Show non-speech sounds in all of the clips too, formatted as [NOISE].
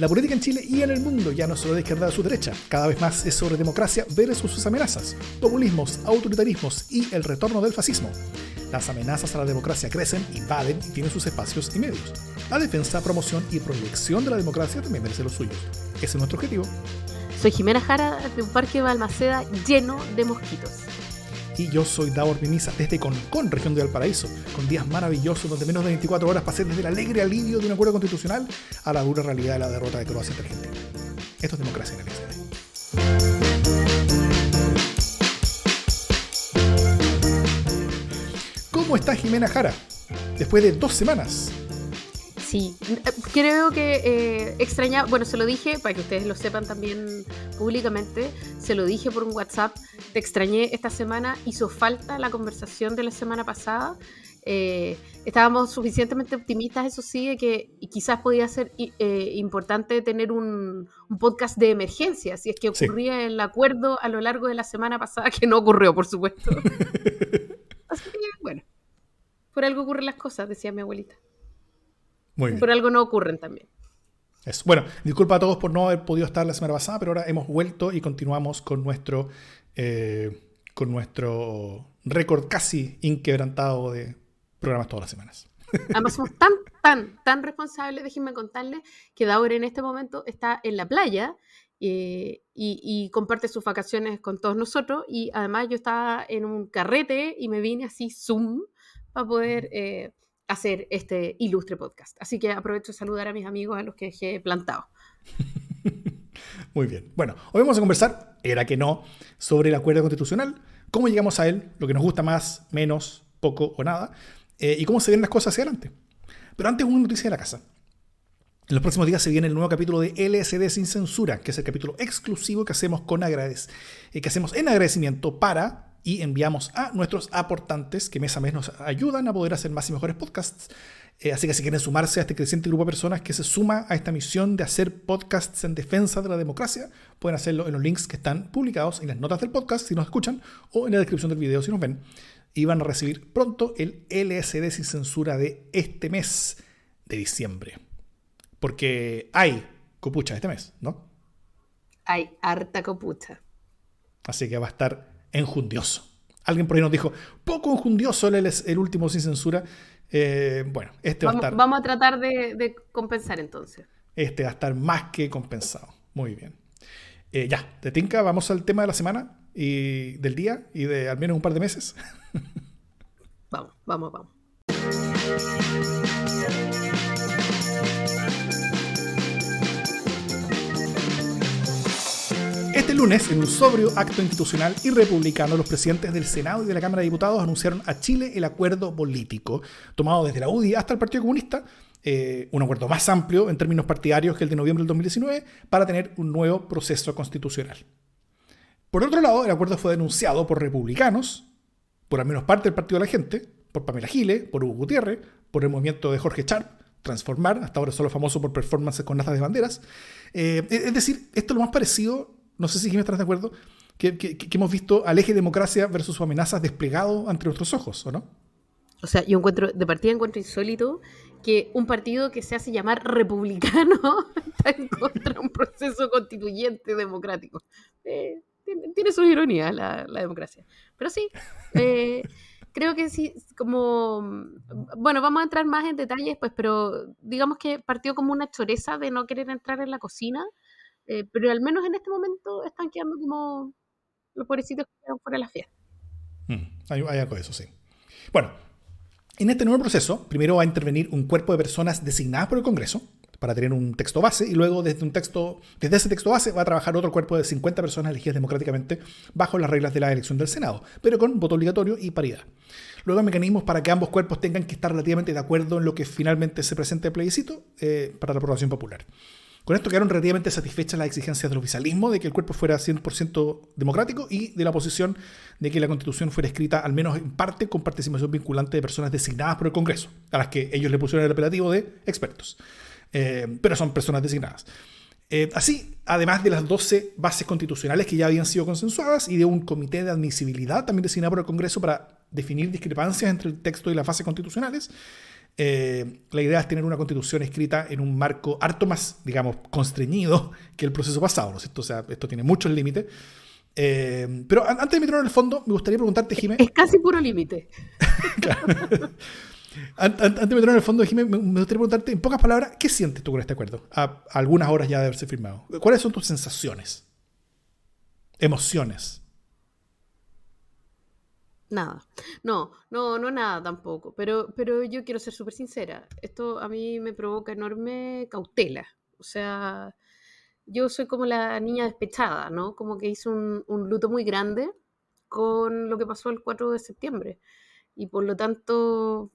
La política en Chile y en el mundo ya no solo de izquierda a su derecha, cada vez más es sobre democracia versus sus amenazas, populismos, autoritarismos y el retorno del fascismo. Las amenazas a la democracia crecen, invaden y tienen sus espacios y medios. La defensa, promoción y proyección de la democracia también merece los suyos. Ese es nuestro objetivo. Soy Jimena Jara de un parque Balmaceda lleno de mosquitos. Y yo soy Davor Mimisa desde Concón, región de Valparaíso, con días maravillosos donde menos de 24 horas pasé desde el alegre alivio de un acuerdo constitucional a la dura realidad de la derrota de Croacia ante Argentina. Esto es democracia en el ¿Cómo está Jimena Jara? Después de dos semanas. Sí, creo que eh, extraña, bueno, se lo dije, para que ustedes lo sepan también públicamente, se lo dije por un WhatsApp, te extrañé esta semana, hizo falta la conversación de la semana pasada, eh, estábamos suficientemente optimistas, eso sí, de que quizás podía ser eh, importante tener un, podcast de emergencia, si es que ocurría el acuerdo a lo largo de la semana pasada, que no ocurrió, por supuesto. [LAUGHS] Así que, bueno, por algo ocurren las cosas, decía mi abuelita. Por algo no ocurren también. Eso. Bueno, disculpa a todos por no haber podido estar la semana pasada, pero ahora hemos vuelto y continuamos con nuestro, eh, con nuestro récord casi inquebrantado de programas todas las semanas. [LAUGHS] Además somos tan, tan, tan responsables, déjenme contarles, que Daur en este momento está en la playa eh, y, comparte sus vacaciones con todos nosotros. Y además yo estaba en un carrete y me vine así Zoom para poder eh, hacer este ilustre podcast. Así que aprovecho de saludar a mis amigos a los que dejé plantado. [LAUGHS] Muy bien. Bueno, hoy vamos a conversar, era que no, sobre el acuerdo constitucional, cómo llegamos a él, lo que nos gusta más, menos, poco o nada, eh, y cómo se ven las cosas hacia adelante. Pero antes una noticia de la casa. En los próximos días se viene el nuevo capítulo de LSD sin censura, que es el capítulo exclusivo que hacemos, con agradec eh, que hacemos en agradecimiento para y enviamos a nuestros aportantes que mes a mes nos ayudan a poder hacer más y mejores podcasts. Eh, así que si quieren sumarse a este creciente grupo de personas que se suma a esta misión de hacer podcasts en defensa de la democracia, pueden hacerlo en los links que están publicados en las notas del podcast si nos escuchan o en la descripción del video si nos ven. Y van a recibir pronto el LSD sin censura de este mes de diciembre. Porque hay copucha este mes, ¿no? Hay harta copucha. Así que va a estar enjundioso. Alguien por ahí nos dijo, poco enjundioso el, el último sin censura. Eh, bueno, este va a estar. Vamos a tratar de, compensar entonces. Este va a estar más que compensado. Muy bien. Eh, ya, de Tinca, vamos al tema de la semana y del día y de al menos un par de meses. [LAUGHS] vamos, vamos, vamos. Este lunes, en un sobrio acto institucional y republicano, los presidentes del Senado y de la Cámara de Diputados anunciaron a Chile el acuerdo político, tomado desde la UDI hasta el Partido Comunista, eh, un acuerdo más amplio en términos partidarios que el de noviembre del 2019, para tener un nuevo proceso constitucional. Por otro lado, el acuerdo fue denunciado por republicanos, por al menos parte del Partido de la Gente, por Pamela Gile, por Hugo Gutiérrez, por el movimiento de Jorge Sharp, Transformar, hasta ahora solo famoso por performances con astas de banderas. Eh, es decir, esto es lo más parecido no sé si me estás de acuerdo, que, hemos visto al eje democracia versus sus amenazas desplegado ante nuestros ojos, ¿o no? O sea, yo encuentro, de partida encuentro insólito que un partido que se hace llamar republicano [LAUGHS] está en contra de un proceso constituyente democrático. Eh, tiene, su ironía la, democracia. Pero sí, eh, creo que sí, como, bueno, vamos a entrar más en detalles, pues, pero digamos que partió como una choreza de no querer entrar en la cocina eh, pero al menos en este momento están quedando como los pobrecitos que quedaron fuera de la fiesta. Mm, hay, algo de eso, sí. Bueno, en este nuevo proceso, primero va a intervenir un cuerpo de personas designadas por el Congreso para tener un texto base y luego desde, un texto, desde ese texto base va a trabajar otro cuerpo de 50 personas elegidas democráticamente bajo las reglas de la elección del Senado, pero con voto obligatorio y paridad. Luego mecanismos para que ambos cuerpos tengan que estar relativamente de acuerdo en lo que finalmente se presente el plebiscito eh, para la aprobación popular. Con esto quedaron relativamente satisfechas las exigencias del oficialismo de que el cuerpo fuera 100% democrático y de la oposición de que la constitución fuera escrita al menos en parte con participación vinculante de personas designadas por el Congreso, a las que ellos le pusieron el apelativo de expertos. Eh, pero son personas designadas. Eh, así, además de las 12 bases constitucionales que ya habían sido consensuadas y de un comité de admisibilidad también designado por el Congreso para definir discrepancias entre el texto y las bases constitucionales, eh, la idea es tener una constitución escrita en un marco harto más, digamos, constreñido que el proceso pasado, ¿no es cierto? O sea, esto tiene muchos límites. Eh, pero antes de meternos en el fondo, me gustaría preguntarte, Jiménez. Es casi puro límite. [LAUGHS] Antes de meternos en el fondo, Jiménez, me gustaría preguntarte, en pocas palabras, ¿qué sientes tú con este acuerdo? A algunas horas ya de haberse firmado. ¿Cuáles son tus sensaciones? Emociones. Nada. No, no, no nada tampoco. Pero, pero yo quiero ser súper sincera. Esto a mí me provoca enorme cautela. O sea, yo soy como la niña despechada, ¿no? Como que hice un, luto muy grande con lo que pasó el 4 de septiembre. Y por lo tanto,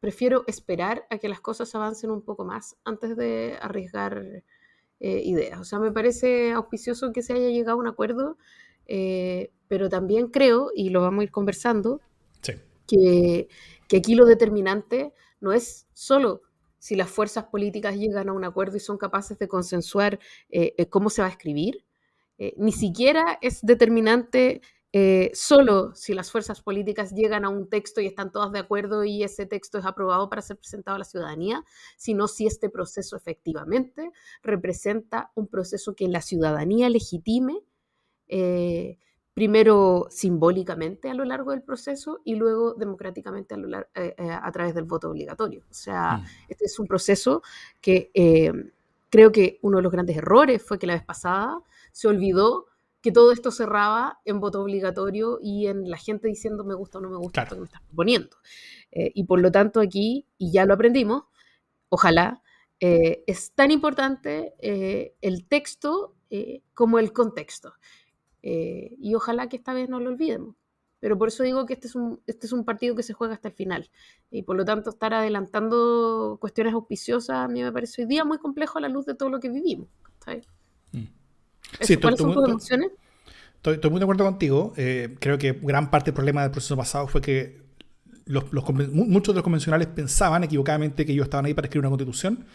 prefiero esperar a que las cosas avancen un poco más antes de arriesgar eh, ideas. O sea, me parece auspicioso que se haya llegado a un acuerdo, eh, pero también creo, y lo vamos a ir conversando, que, aquí lo determinante no es solo si las fuerzas políticas llegan a un acuerdo y son capaces de consensuar eh, cómo se va a escribir, ni siquiera es determinante eh, solo si las fuerzas políticas llegan a un texto y están todas de acuerdo y ese texto es aprobado para ser presentado a la ciudadanía, sino si este proceso efectivamente representa un proceso que la ciudadanía legitime, eh, primero simbólicamente a lo largo del proceso y luego democráticamente a, eh, a través del voto obligatorio. O sea, mm. este es un proceso que creo que uno de los grandes errores fue que la vez pasada se olvidó que todo esto cerraba en voto obligatorio y en la gente diciendo me gusta o no me gusta lo que me estás proponiendo. Eh, y por lo tanto aquí, y ya lo aprendimos, ojalá, eh, es tan importante eh, el texto como el contexto. Y ojalá que esta vez no lo olvidemos. Pero por eso digo que este es, un, este es un partido que se juega hasta el final. Y por lo tanto, estar adelantando cuestiones auspiciosas a mí me parece hoy día muy complejo a la luz de todo lo que vivimos. Sí, ¿Cuáles son tus Estoy, muy de acuerdo contigo. Eh, creo que gran parte del problema del proceso pasado fue que muchos de los convencionales pensaban equivocadamente que ellos estaban ahí para escribir una constitución.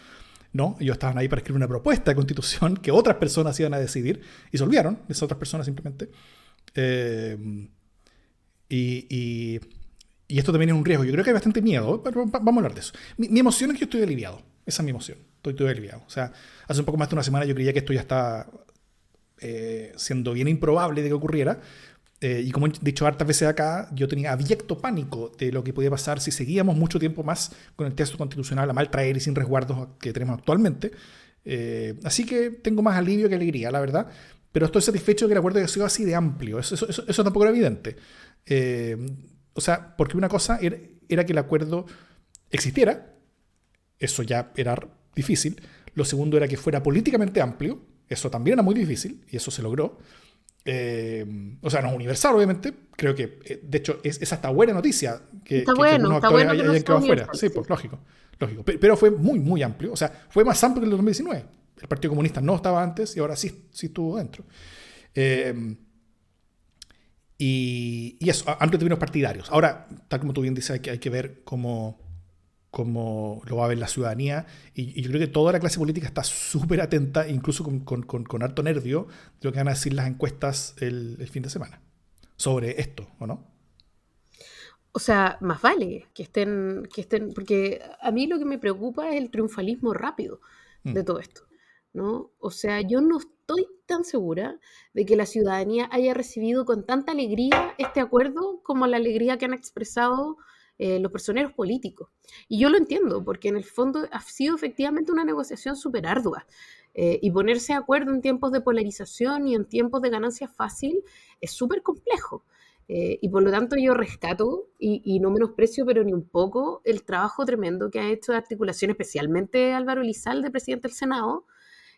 No, ellos estaban ahí para escribir una propuesta de constitución que otras personas iban a decidir y se olvidaron, esas otras personas simplemente. Eh, y, esto también es un riesgo. Yo creo que hay bastante miedo, pero vamos a hablar de eso. Mi, emoción es que yo estoy aliviado. Esa es mi emoción. Estoy, estoy aliviado. O sea, hace un poco más de una semana yo creía que esto ya está eh, siendo bien improbable de que ocurriera. Eh, y como he dicho hartas veces acá, yo tenía abierto pánico de lo que podía pasar si seguíamos mucho tiempo más con el texto constitucional a mal traer y sin resguardos que tenemos actualmente. Eh, así que tengo más alivio que alegría, la verdad. Pero estoy satisfecho de que el acuerdo haya sido así de amplio. Eso, eso, eso, tampoco era evidente. o sea, porque una cosa era, era que el acuerdo existiera. Eso ya era difícil. Lo segundo era que fuera políticamente amplio. Eso también era muy difícil y eso se logró. Eh, o sea, no es universal, obviamente. Creo que, eh, de hecho, es, hasta buena noticia que, está bueno, está bueno hayan, quedado afuera. Sí, pues lógico. lógico. Pero, fue muy, muy amplio. O sea, fue más amplio que el 2019. El Partido Comunista no estaba antes y ahora sí, sí estuvo dentro. Eh, y, y, eso, amplio en términos partidarios. Ahora, tal como tú bien dices, hay que, hay que ver cómo como lo va a ver la ciudadanía. Y, yo creo que toda la clase política está súper atenta, incluso con, con, con, harto nervio, de lo que van a decir las encuestas el, fin de semana sobre esto, ¿o no? O sea, más vale que estén, que estén, porque a mí lo que me preocupa es el triunfalismo rápido de mm. todo esto, ¿no? O sea, yo no estoy tan segura de que la ciudadanía haya recibido con tanta alegría este acuerdo como la alegría que han expresado eh, los personeros políticos. Y yo lo entiendo, porque en el fondo ha sido efectivamente una negociación súper ardua. Eh, y ponerse de acuerdo en tiempos de polarización y en tiempos de ganancia fácil es súper complejo. Eh, y por lo tanto yo rescato y, no menosprecio, pero ni un poco, el trabajo tremendo que ha hecho de articulación, especialmente Álvaro Lizalde, presidente del Senado,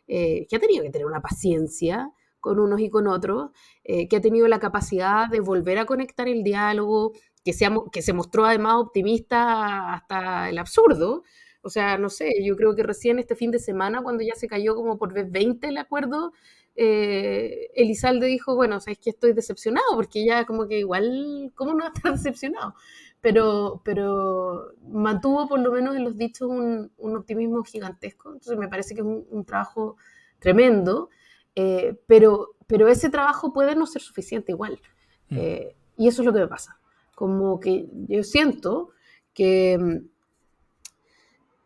que ha tenido que tener una paciencia con unos y con otros, que ha tenido la capacidad de volver a conectar el diálogo, que, que se mostró además optimista hasta el absurdo. O sea, no sé, yo creo que recién este fin de semana, cuando ya se cayó como por vez 20 el acuerdo, eh, Elizalde dijo, bueno, o sea, es que estoy decepcionado, porque ya como que igual, ¿cómo no va a estar [LAUGHS] decepcionado? Pero, pero mantuvo por lo menos en los dichos un, optimismo gigantesco. Entonces me parece que es un, trabajo tremendo, eh, pero, pero ese trabajo puede no ser suficiente igual. Mm. Eh, y eso es lo que me pasa como que yo siento que,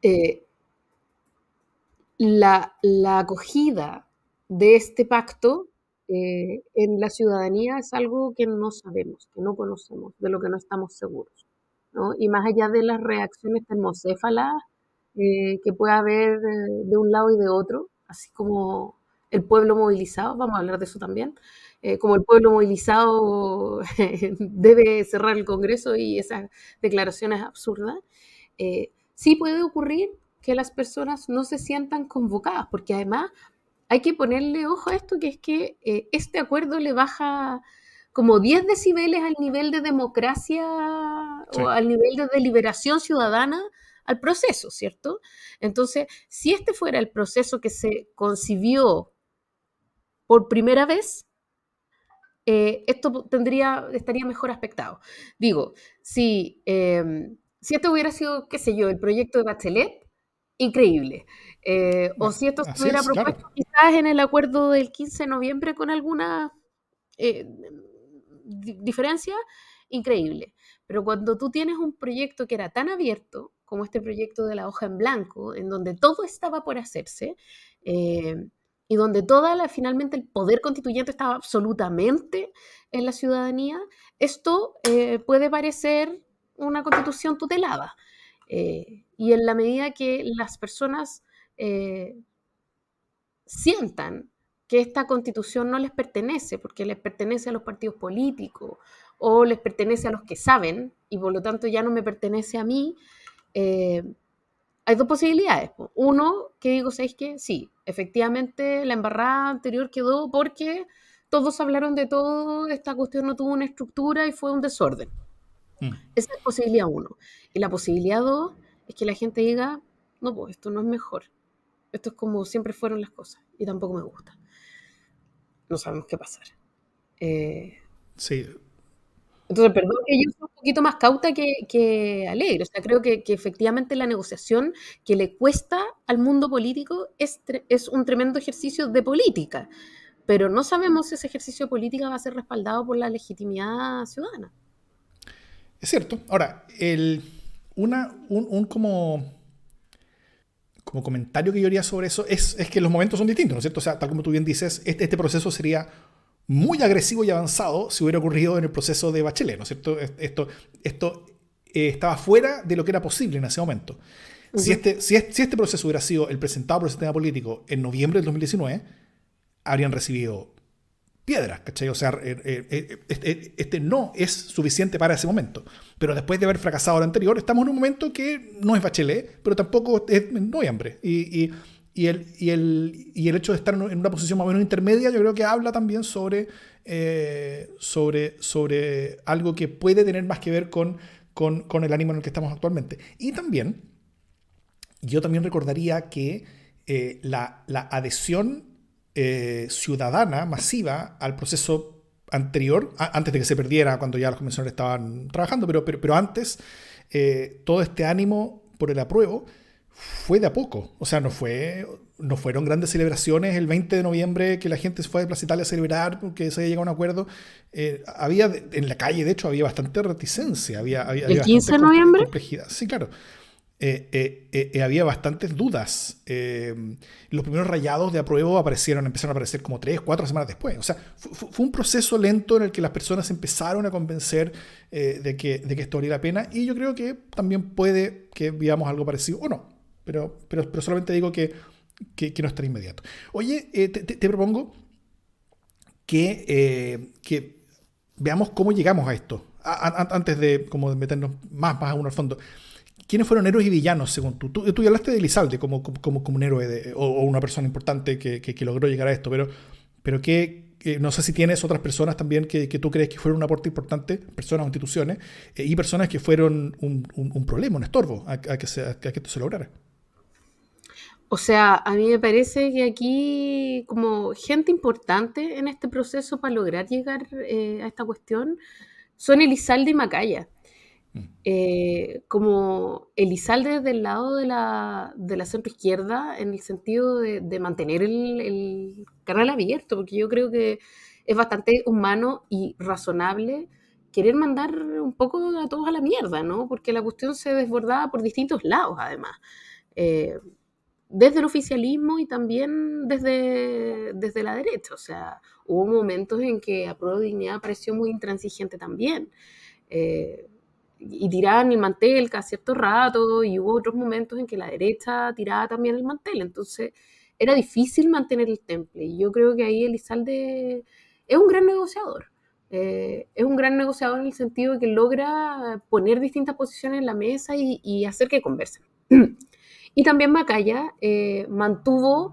eh, la, acogida de este pacto eh, en la ciudadanía es algo que no sabemos, que no conocemos, de lo que no estamos seguros. Y más allá de las reacciones termocéfalas eh, que puede haber de un lado y de otro, así como el pueblo movilizado, vamos a hablar de eso también, como el pueblo movilizado [LAUGHS] debe cerrar el Congreso y esas declaraciones absurdas, sí puede ocurrir que las personas no se sientan convocadas, porque además hay que ponerle ojo a esto, que es que eh, este acuerdo le baja como 10 decibeles al nivel de democracia o al nivel de deliberación ciudadana al proceso, ¿cierto? Entonces, si este fuera el proceso que se concibió por primera vez, eh, esto tendría, estaría mejor aspectado. Digo, si, em, si esto hubiera sido, qué sé yo, el proyecto de Bachelet, increíble. Eh, o si esto se hubiera propuesto quizás en el acuerdo del 15 de noviembre con alguna eh, diferencia, increíble. Pero cuando tú tienes un proyecto que era tan abierto como este proyecto de la hoja en blanco, en donde todo estaba por hacerse, eh, y donde toda la, finalmente el poder constituyente estaba absolutamente en la ciudadanía, esto puede parecer una constitución tutelada. Eh, y en la medida que las personas eh, sientan que esta constitución no les pertenece, porque les pertenece a los partidos políticos o les pertenece a los que saben, y por lo tanto ya no me pertenece a mí, eh, hay dos posibilidades. Uno, que digo, ¿sabéis qué? Sí, efectivamente la embarrada anterior quedó porque todos hablaron de todo, esta cuestión no tuvo una estructura y fue un desorden. Mm. Esa es posibilidad uno. Y la posibilidad dos es que la gente diga, no, pues esto no es mejor. Esto es como siempre fueron las cosas y tampoco me gusta. No sabemos qué pasar. Eh, sí. Entonces, perdón que yo soy un poquito más cauta que, alegre. O sea, creo que, efectivamente la negociación que le cuesta al mundo político es, es un tremendo ejercicio de política. Pero no sabemos si ese ejercicio de política va a ser respaldado por la legitimidad ciudadana. Es cierto. Ahora, el, una, un, como, como comentario que yo haría sobre eso es, que los momentos son distintos, ¿no es cierto? O sea, tal como tú bien dices, este, este proceso sería muy agresivo y avanzado si hubiera ocurrido en el proceso de Bachelet, ¿no es cierto? Esto, esto eh, estaba fuera de lo que era posible en ese momento. si, este, si, si, este proceso hubiera sido el presentado por el sistema político en noviembre del 2019, habrían recibido piedras, ¿cachai? O sea, eh, eh, eh, este, este, no es suficiente para ese momento. Pero después de haber fracasado lo anterior, estamos en un momento que no es bachelet, pero tampoco es noviembre. Y, y, y, el, y, el, y el hecho de estar en una posición más o menos intermedia, yo creo que habla también sobre, sobre, sobre algo que puede tener más que ver con, con, con el ánimo en el que estamos actualmente. Y también, yo también recordaría que la, la adhesión eh, ciudadana masiva al proceso anterior, antes de que se perdiera cuando ya los convencionales estaban trabajando, pero, pero, antes eh, todo este ánimo por el apruebo fue de a poco. O sea, no, fue, no fueron grandes celebraciones el 20 de noviembre que la gente se fue a Plaza Italia a celebrar, que se había llegado a un acuerdo. Eh, había en la calle, de hecho, había bastante reticencia. Había, había ¿El 15 de noviembre? Complejidad. Sí, claro. Eh, eh, eh, había bastantes dudas. los primeros rayados de apruebo aparecieron, empezaron a aparecer como tres, cuatro semanas después. O sea, fue un proceso lento en el que las personas empezaron a convencer de, que, de que esto valía la pena. Y yo creo que también puede que veamos algo parecido o no. Pero, pero, pero solamente digo que, que, no estará inmediato. Oye, te, propongo que, que veamos cómo llegamos a esto. antes de como meternos más, más a uno al fondo. ¿Quiénes fueron héroes y villanos, según tú? Tú, ya hablaste de Elizalde como, como, como un héroe o, una persona importante que, que, logró llegar a esto, pero, pero ¿qué, no sé si tienes otras personas también que, que, tú crees que fueron un aporte importante, personas o instituciones, eh, y personas que fueron un, un, problema, un estorbo a, que se, a, que esto se lograra. O sea, a mí me parece que aquí, como gente importante en este proceso para lograr llegar eh, a esta cuestión, son Elizalde y Macaya. Eh, como Elizalde del lado de la, de la centro izquierda en el sentido de, mantener el, canal abierto, porque yo creo que es bastante humano y razonable querer mandar un poco a todos a la mierda, ¿no? Porque la cuestión se desbordaba por distintos lados, además. Desde el oficialismo y también desde, desde la derecha. O sea, hubo momentos en que a prueba de dignidad pareció muy intransigente también. Eh, y tiraban el mantel cada cierto rato, y hubo otros momentos en que la derecha tiraba también el mantel. Entonces, era difícil mantener el temple. Y yo creo que ahí Elizalde es un gran negociador. Eh, es un gran negociador en el sentido de que logra poner distintas posiciones en la mesa y, y hacer que conversen. [CLEARS THROAT] Y también Macaya eh, mantuvo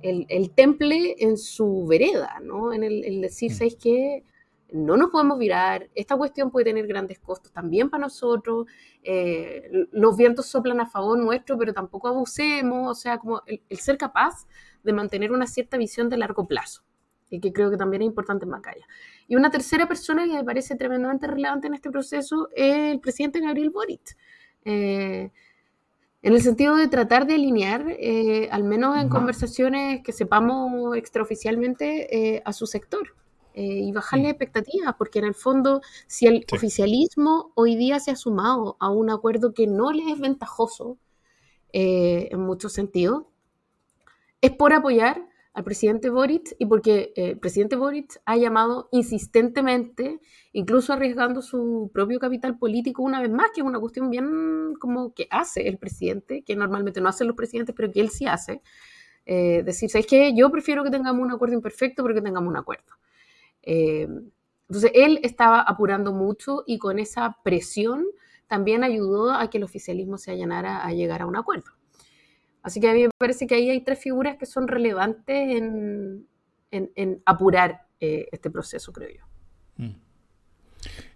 el, temple en su vereda, ¿no? En el, decir, mm. ¿sabéis qué? No nos podemos virar, esta cuestión puede tener grandes costos también para nosotros, eh, los vientos soplan a favor nuestro, pero tampoco abusemos, o sea, como el, ser capaz de mantener una cierta visión de largo plazo, y que creo que también es importante en Macaya. Y una tercera persona que me parece tremendamente relevante en este proceso es el presidente Gabriel Boric. Eh, en el sentido de tratar de alinear, eh, al menos en conversaciones que sepamos extraoficialmente, eh, a su sector eh, y bajarle expectativas, porque en el fondo, si el oficialismo hoy día se ha sumado a un acuerdo que no les es ventajoso en muchos sentidos, es por apoyar al presidente Boric y porque el presidente Boric ha llamado insistentemente incluso arriesgando su propio capital político una vez más, que es una cuestión bien como que hace el presidente, que normalmente no hacen los presidentes, pero que él sí hace. Eh, decir, ¿sabes qué? Yo prefiero que tengamos un acuerdo imperfecto, pero que tengamos un acuerdo. Eh, entonces, él estaba apurando mucho y con esa presión también ayudó a que el oficialismo se allanara a llegar a un acuerdo. Así que a mí me parece que ahí hay tres figuras que son relevantes en, apurar eh, este proceso, creo yo. Mm.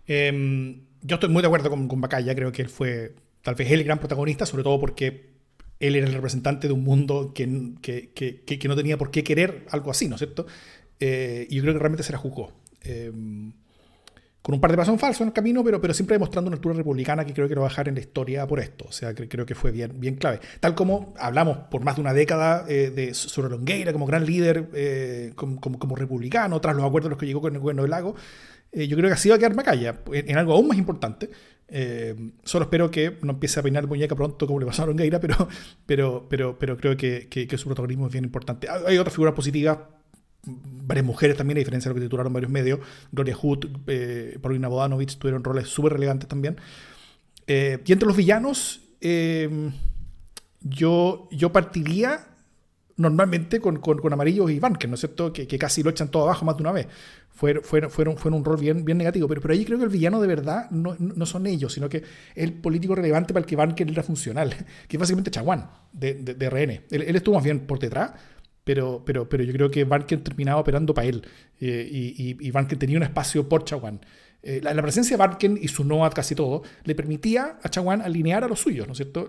Em, yo estoy muy de acuerdo con, con Bacaya, creo que él fue tal vez el gran protagonista, sobre todo porque él era el representante de un mundo que, no tenía por qué querer algo así, ¿no es cierto? Eh, y yo creo que realmente se la juzgó. Con un par de pasos falsos en el camino, pero, pero siempre demostrando una altura republicana que creo que no va a dejar en la historia por esto. O sea, que, creo que fue bien, bien clave. Tal como hablamos por más de una década eh, de sobre Longueira como gran líder, eh, como, como, republicano, tras los acuerdos los que llegó con el gobierno del lago, eh, yo creo que así va a quedar Macaya, en, algo aún más importante. Solo espero que no empiece a peinar muñeca pronto como le pasó a Rongueira, pero, pero, pero, pero creo que, que, su protagonismo es bien importante. Hay otras figuras positivas, varias mujeres también, a diferencia de lo que titularon varios medios. Gloria Hood, eh, Paulina Bodanovich tuvieron roles súper relevantes también. Eh, y entre los villanos, yo, yo partiría normalmente con, con, con Amarillo y Van, ¿no es cierto? Que, que, casi lo echan todo abajo más de una vez fueron, fueron, fueron, un rol bien, bien negativo. Pero, pero ahí creo que el villano de verdad no, no son ellos, sino que es el político relevante para el que Van era funcional, [LAUGHS] que es básicamente Chaguán, de, de, RN. Él, estuvo más bien por detrás, pero, pero, pero yo creo que Banken terminaba operando para él. Eh, y, y, tenía un espacio por Chaguán. Eh, la, presencia de Barken y su no a casi todo le permitía a Chaguán alinear a los suyos, ¿no es cierto?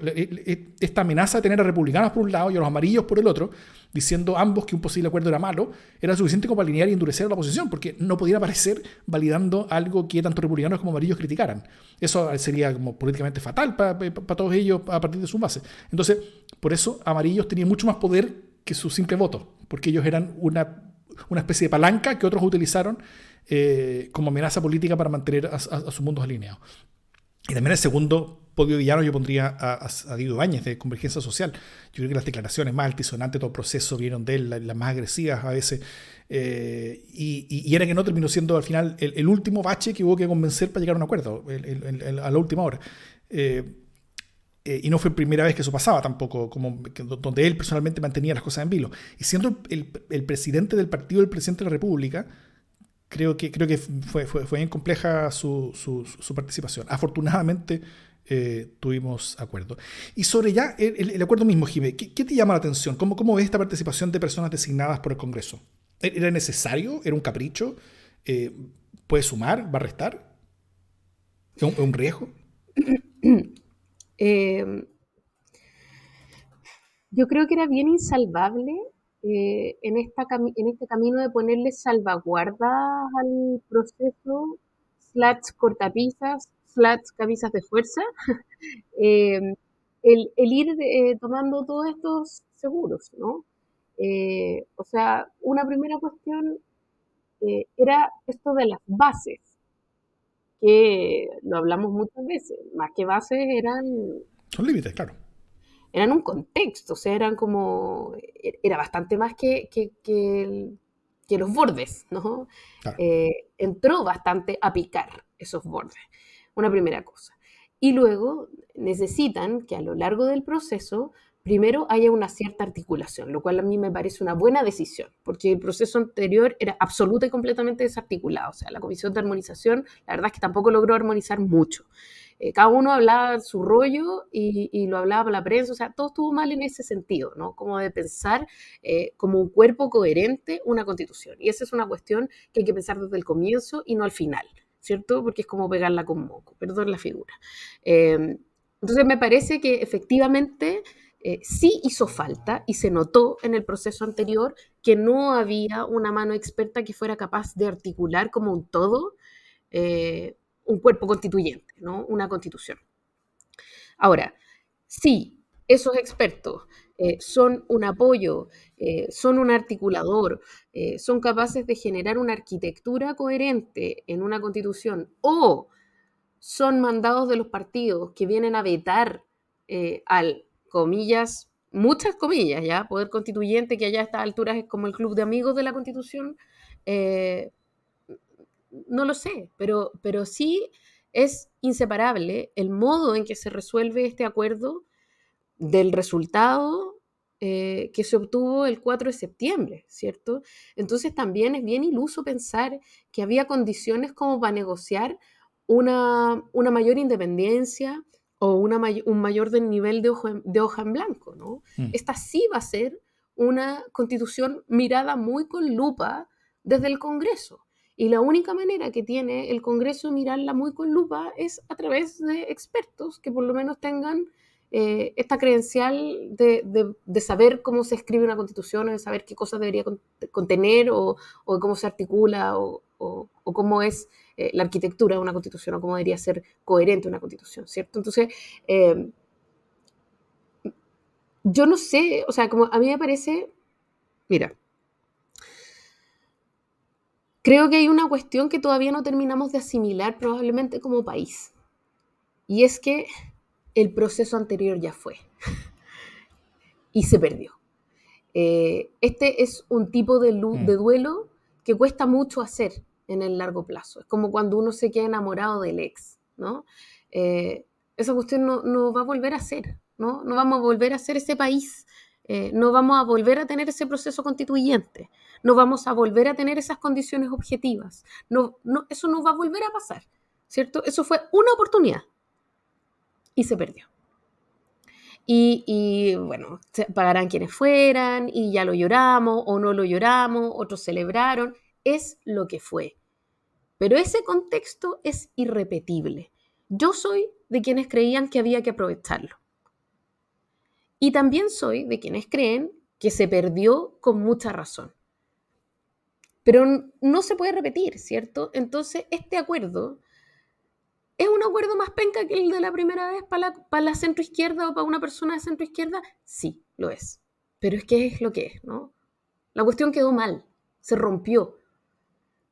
esta amenaza de tener a republicanos por un lado y a los amarillos por el otro, diciendo ambos que un posible acuerdo era malo, era suficiente como para alinear y endurecer a la oposición, porque no podía aparecer validando algo que tanto republicanos como amarillos criticaran. Eso sería como políticamente fatal para todos ellos a partir de su base. Entonces, por eso amarillos tenían mucho más poder que su simple voto, porque ellos eran una, una especie de palanca que otros utilizaron eh, como amenaza política para mantener a, sus mundos alineados. Y también el segundo podio villano yo pondría a, a, Diego Ibáñez de Convergencia Social. Yo creo que las declaraciones más altisonantes, todo el proceso vieron de él, las, más agresivas a veces. Eh, y, era que no terminó siendo al final el, último bache que hubo que convencer para llegar a un acuerdo a la última hora. Eh, y no fue primera vez que eso pasaba tampoco, como donde él personalmente mantenía las cosas en vilo. Y siendo el, el presidente del partido del presidente de la República, creo que, creo que fue, fue, fue bien compleja su, su, participación. Afortunadamente eh, tuvimos acuerdo. Y sobre ya el, acuerdo mismo, Jimé, ¿qué, te llama la atención? ¿Cómo, ¿Cómo ves esta participación de personas designadas por el Congreso? ¿E-, ¿Era necesario? ¿Era un capricho? Eh, ¿Puede sumar? ¿Va a restar? ¿Es un, riesgo? [CLEARS THROAT] Eh, yo creo que era bien insalvable eh, en, esta en este camino de ponerle salvaguardas al proceso, slats cortapisas, slats camisas de fuerza, [LAUGHS] eh, el, ir eh, tomando todos estos seguros, ¿no? o sea, una primera cuestión era esto de las bases, que lo hablamos muchas veces, más que bases eran... Son límites, claro eran un contexto, o sea, eran como, e, era bastante más que, que, que, los bordes, ¿no? Eh, entró bastante a picar esos bordes, una primera cosa. Y luego necesitan que a lo largo del proceso primero haya una cierta articulación, lo cual a mí me parece una buena decisión, porque el proceso anterior era absoluta y completamente desarticulado. O sea, la comisión de armonización, la verdad es que tampoco logró armonizar mucho. Eh, cada uno hablaba su rollo y, lo hablaba para la prensa, o sea, todo estuvo mal en ese sentido, ¿no? Como de pensar eh, como un cuerpo coherente una constitución. Y esa es una cuestión que hay que pensar desde el comienzo y no al final, ¿cierto? Porque es como pegarla con moco, perdón la figura. Eh, entonces me parece que efectivamente eh, sí hizo falta y se notó en el proceso anterior que no había una mano experta que fuera capaz de articular como un todo eh, un cuerpo constituyente, ¿no? una constitución. Ahora, sí, esos expertos eh, son un apoyo, son un articulador, son capaces de generar una arquitectura coherente en una constitución o son mandados de los partidos que vienen a vetar al comillas, muchas comillas, ¿ya? Poder constituyente, que allá a estas alturas es como el club de amigos de la constitución, eh, no lo sé, pero, pero sí es inseparable el modo en que se resuelve este acuerdo del resultado eh, que se obtuvo el 4 de septiembre, ¿cierto? Entonces también es bien iluso pensar que había condiciones como para negociar una, una mayor independencia, o una un mayor nivel de, de, hoja en blanco, ¿no? Mm. Esta sí va a ser una constitución mirada muy con lupa desde el Congreso. Y la única manera que tiene el Congreso mirarla muy con lupa es a través de expertos que por lo menos tengan eh, esta credencial de, de, saber cómo se escribe una constitución, o de saber qué cosas debería contener o, o cómo se articula o, o cómo es eh, la arquitectura de una constitución o cómo debería ser coherente una constitución, ¿cierto? Entonces, eh, yo no sé, o sea, como a mí me parece, mira, creo que hay una cuestión que todavía no terminamos de asimilar probablemente como país, y es que el proceso anterior ya fue [LAUGHS] y se perdió. Eh, este es un tipo de, mm. de duelo que cuesta mucho hacer en el largo plazo. Es como cuando uno se queda enamorado del ex, ¿no? Eh, esa cuestión no, va a volver a ser, ¿no? No vamos a volver a ser ese país, eh, no vamos a volver a tener ese proceso constituyente, no vamos a volver a tener esas condiciones objetivas, no, no, eso no va a volver a pasar, ¿cierto? Eso fue una oportunidad y se perdió. Y, y, bueno, pagarán quienes fueran y ya lo lloramos o no lo lloramos, otros celebraron, es lo que fue. Pero ese contexto es irrepetible. Yo soy de quienes creían que había que aprovecharlo. Y también soy de quienes creen que se perdió con mucha razón. Pero no se puede repetir, ¿cierto? Entonces, este acuerdo es un acuerdo más penca que el de la primera vez para la, para la centroizquierda o para una persona de centroizquierda. Sí, lo es. Pero es que es lo que es, ¿no? La cuestión quedó mal, se rompió.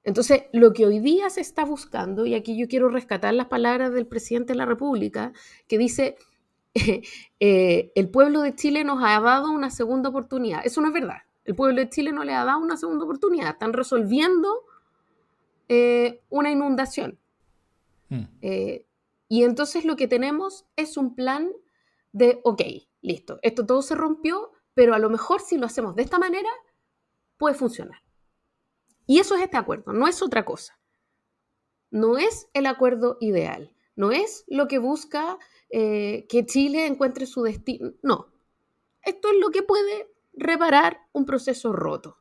Entonces, lo que hoy día se está buscando, y aquí yo quiero rescatar las palabras del presidente de la República, que dice, [LAUGHS] eh, el pueblo de Chile nos ha dado una segunda oportunidad. Eso no es verdad. El pueblo de Chile no le ha dado una segunda oportunidad. Están resolviendo eh, una inundación. Hmm. Eh, y entonces lo que tenemos es un plan de, ok, listo, esto todo se rompió, pero a lo mejor si lo hacemos de esta manera, puede funcionar. Y eso es este acuerdo, no es otra cosa. No es el acuerdo ideal, no es lo que busca eh, que Chile encuentre su destino, no. Esto es lo que puede reparar un proceso roto.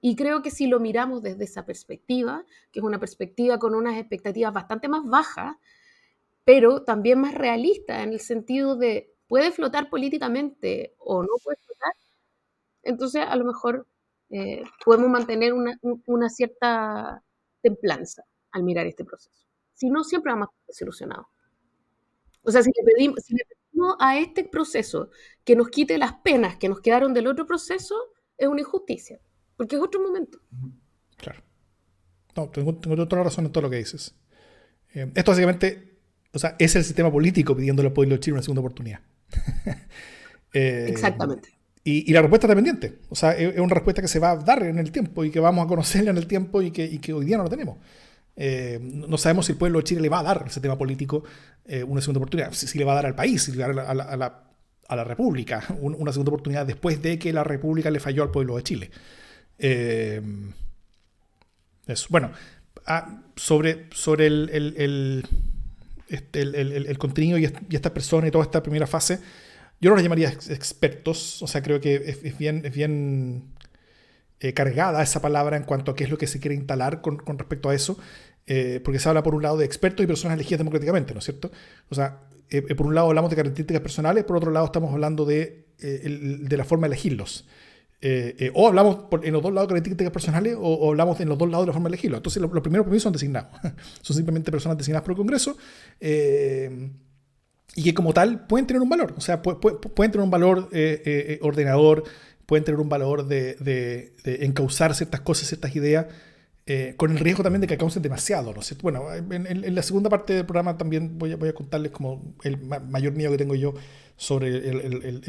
Y creo que si lo miramos desde esa perspectiva, que es una perspectiva con unas expectativas bastante más bajas, pero también más realista en el sentido de puede flotar políticamente o no puede flotar, entonces a lo mejor eh, podemos mantener una, cierta templanza al mirar este proceso. Si no, siempre vamos a estar desilusionados. O sea, si le, pedimos, si le pedimos a este proceso que nos quite las penas que nos quedaron del otro proceso, es una injusticia, porque es otro momento. Claro. No, tengo, tengo toda la razón en todo lo que dices. Eh, esto básicamente, o sea, es el sistema político pidiéndole al pueblo Chile una segunda oportunidad. [LAUGHS] Exactamente. Y, la respuesta está pendiente. O sea, es, una respuesta que se va a dar en el tiempo y que vamos a conocerla en el tiempo y que, y hoy día no la tenemos. no sabemos si el pueblo de Chile le va a dar ese tema político una segunda oportunidad, si, le va a dar al país, si le va a dar a la, a la, República una segunda oportunidad después de que la República le falló al pueblo de Chile. eso. Bueno, ah, sobre, sobre el, este, el, contenido y, esta persona y toda esta primera fase, yo no los llamaría expertos, o sea, creo que es, bien, es bien eh, cargada esa palabra en cuanto a qué es lo que se quiere instalar con, respecto a eso, eh, porque se habla por un lado de expertos y personas elegidas democráticamente, ¿no es cierto? O sea, eh, por un lado hablamos de características personales, por otro lado estamos hablando de, de la forma de elegirlos. O hablamos en los dos lados de características personales o, hablamos en los dos lados de la forma de elegirlo. Entonces, los primeros permisos son designados. [LAUGHS] son simplemente personas designadas por el Congreso y que como tal pueden tener un valor. O sea, pueden tener un valor ordenador, pueden tener un valor de, de, encauzar ciertas cosas, ciertas ideas. con el riesgo también de que causen demasiado. ¿no? Bueno, en, la segunda parte del programa también voy a, voy a contarles como el mayor miedo que tengo yo sobre el,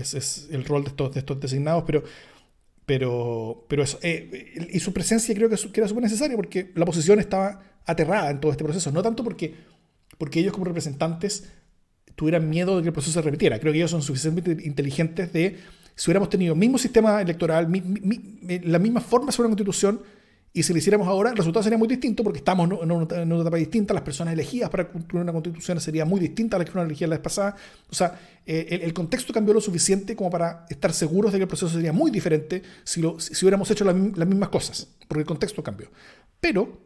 el rol de estos, de estos designados, pero pero, pero eso, eh, y su presencia creo que, era súper necesaria porque la oposición estaba aterrada en todo este proceso, no tanto porque, porque ellos como representantes tuvieran miedo de que el proceso se repitiera, creo que ellos son suficientemente inteligentes de, si hubiéramos tenido el mismo sistema electoral, la misma forma sobre la constitución, y si lo hiciéramos ahora, el resultado sería muy distinto porque estamos en una, etapa distinta, las personas elegidas para construir una constitución sería muy distinta a las que fueron elegidas la vez pasada. O sea, eh, el, contexto cambió lo suficiente como para estar seguros de que el proceso sería muy diferente si, lo, si, hubiéramos hecho las mismas cosas, porque el contexto cambió. Pero,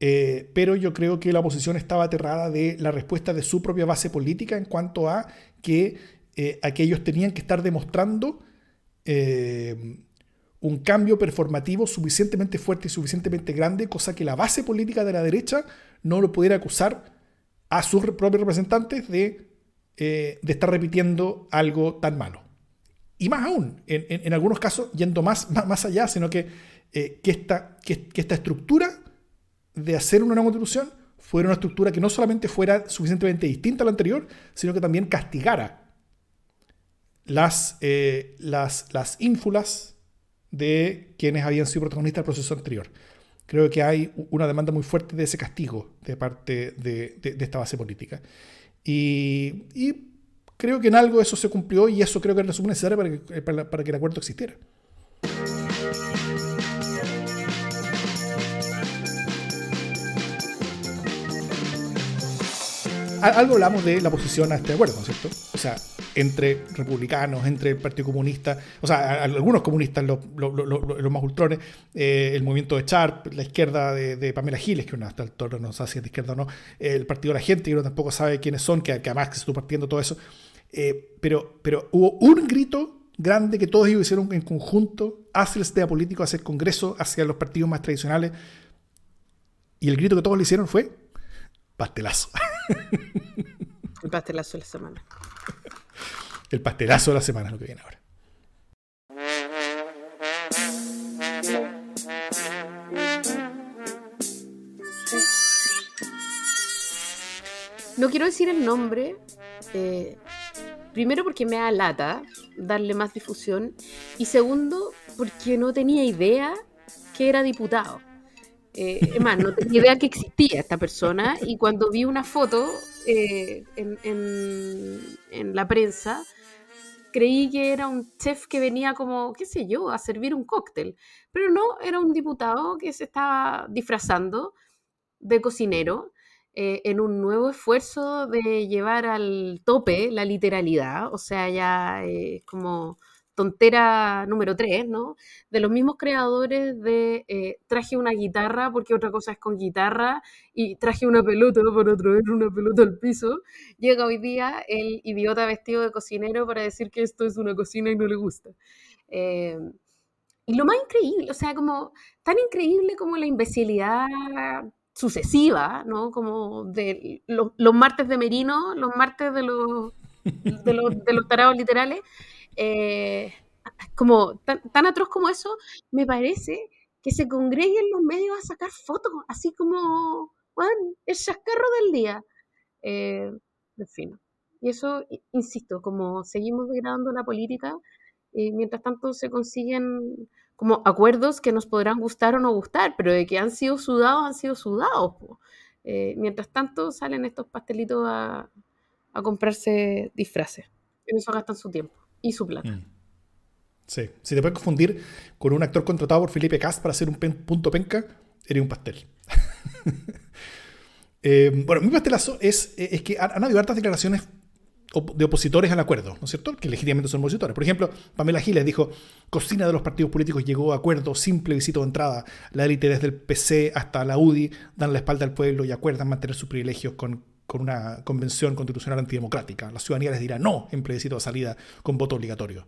eh, pero yo creo que la oposición estaba aterrada de la respuesta de su propia base política en cuanto a que eh, aquellos tenían que estar demostrando un cambio performativo suficientemente fuerte y suficientemente grande, cosa que la base política de la derecha no lo pudiera acusar a sus propios representantes de, eh, de estar repitiendo algo tan malo. Y más aún, en, algunos casos, yendo más, [LAUGHS] más, allá, sino que, eh, que, esta, que, esta estructura de hacer una nueva constitución fuera una estructura que no solamente fuera suficientemente distinta a la anterior, sino que también castigara las, eh, las, las ínfulas de quienes habían sido protagonistas del proceso anterior. Creo que hay una demanda muy fuerte de ese castigo de parte de, esta base política. Y, creo que en algo eso se cumplió y eso creo que era lo necesario para que, para que el acuerdo existiera. Algo hablamos de la posición a este acuerdo, ¿no es cierto? O sea, entre republicanos, entre el Partido Comunista, o sea, algunos comunistas, los, más ultrones, eh, el movimiento de Sharp, la izquierda de, Pamela Giles, que uno hasta el toro no sabe si es de izquierda o no, el Partido de la Gente, que uno tampoco sabe quiénes son, que, además que se estuvo partiendo todo eso. Eh, pero, pero hubo un grito grande que todos ellos hicieron en conjunto hacia el sistema político, hacia el Congreso, hacia los partidos más tradicionales. Y el grito que todos le hicieron fue pastelazo. [LAUGHS] [LAUGHS] El pastelazo de la semana. El pastelazo de la semana es lo que viene ahora. No quiero decir el nombre, eh, primero porque me da lata darle más difusión y segundo porque no tenía idea que era diputado. Eh, es más, no tenía idea que existía esta persona y cuando vi una foto eh, en, la prensa, creí que era un chef que venía como, qué sé yo, a servir un cóctel. Pero no, era un diputado que se estaba disfrazando de cocinero eh, en un nuevo esfuerzo de llevar al tope la literalidad. O sea, ya como tontera número 3, ¿no? De los mismos creadores de eh, traje una guitarra porque otra cosa es con guitarra y traje una pelota para traer una pelota al piso. Llega hoy día el idiota vestido de cocinero para decir que esto es una cocina y no le gusta. Eh, y lo más increíble, o sea, como tan increíble como la imbecilidad sucesiva, ¿no? Como de los martes de Merino, los martes de los, de los, de los tarados literales, eh, como tan, atroz como eso, me parece que se congreguen los medios a sacar fotos, así como, el chascarro del día. Eh, en fin. Y eso, insisto, como seguimos degradando la política, y mientras tanto se consiguen como acuerdos que nos podrán gustar o no gustar, pero de que han sido sudados, han sido sudados. Eh, mientras tanto salen estos pastelitos a, comprarse disfraces. En eso gastan su tiempo y su plata. Mm. Sí, si te puedes confundir con un actor contratado por Felipe Cast para hacer un punto penca, eres un pastel. [LAUGHS] Eh, bueno, mi pastelazo es, es que han habido hartas declaraciones de opositores al acuerdo, ¿no es cierto? Que legítimamente son opositores. Por ejemplo, Pamela Giles dijo, cocina de los partidos políticos llegó a acuerdo simple visito de entrada. La élite desde el PC hasta la UDI dan la espalda al pueblo y acuerdan mantener sus privilegios con, una convención constitucional antidemocrática. La ciudadanía les dirá no en plebiscito de salida con voto obligatorio.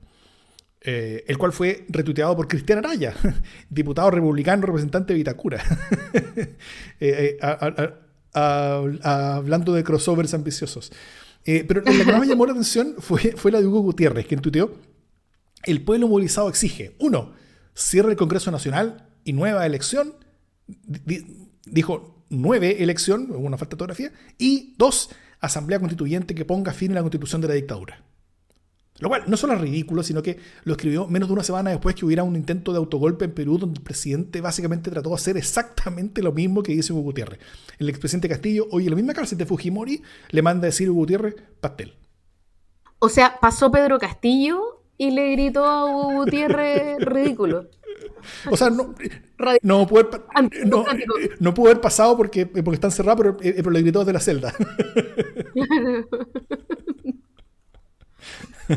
Eh, el cual fue retuiteado por Cristian Araya, [LAUGHS] diputado republicano representante de Vitacura, [LAUGHS] eh, eh, hablando de crossovers ambiciosos. Pero la que más me llamó la atención fue, fue la de Hugo Gutiérrez, quien tuiteó, el pueblo movilizado exige, uno, cierre el Congreso Nacional y nueva elección, dijo nueve elección, una falta de ortografía, y dos, asamblea constituyente que ponga fin a la constitución de la dictadura. Lo cual no solo es ridículo, sino que lo escribió menos de una semana después que hubiera un intento de autogolpe en Perú, donde el presidente básicamente trató de hacer exactamente lo mismo que dice Hugo Gutiérrez. El expresidente Castillo, hoy en la misma cárcel de Fujimori, le manda a decir Hugo Gutiérrez, pastel. O sea, pasó Pedro Castillo y le gritó a Hugo Gutiérrez ridículo. O sea, no, no, pudo haber, pasado porque, porque está encerrado, pero, eh, pero le gritó desde la celda. [LAUGHS]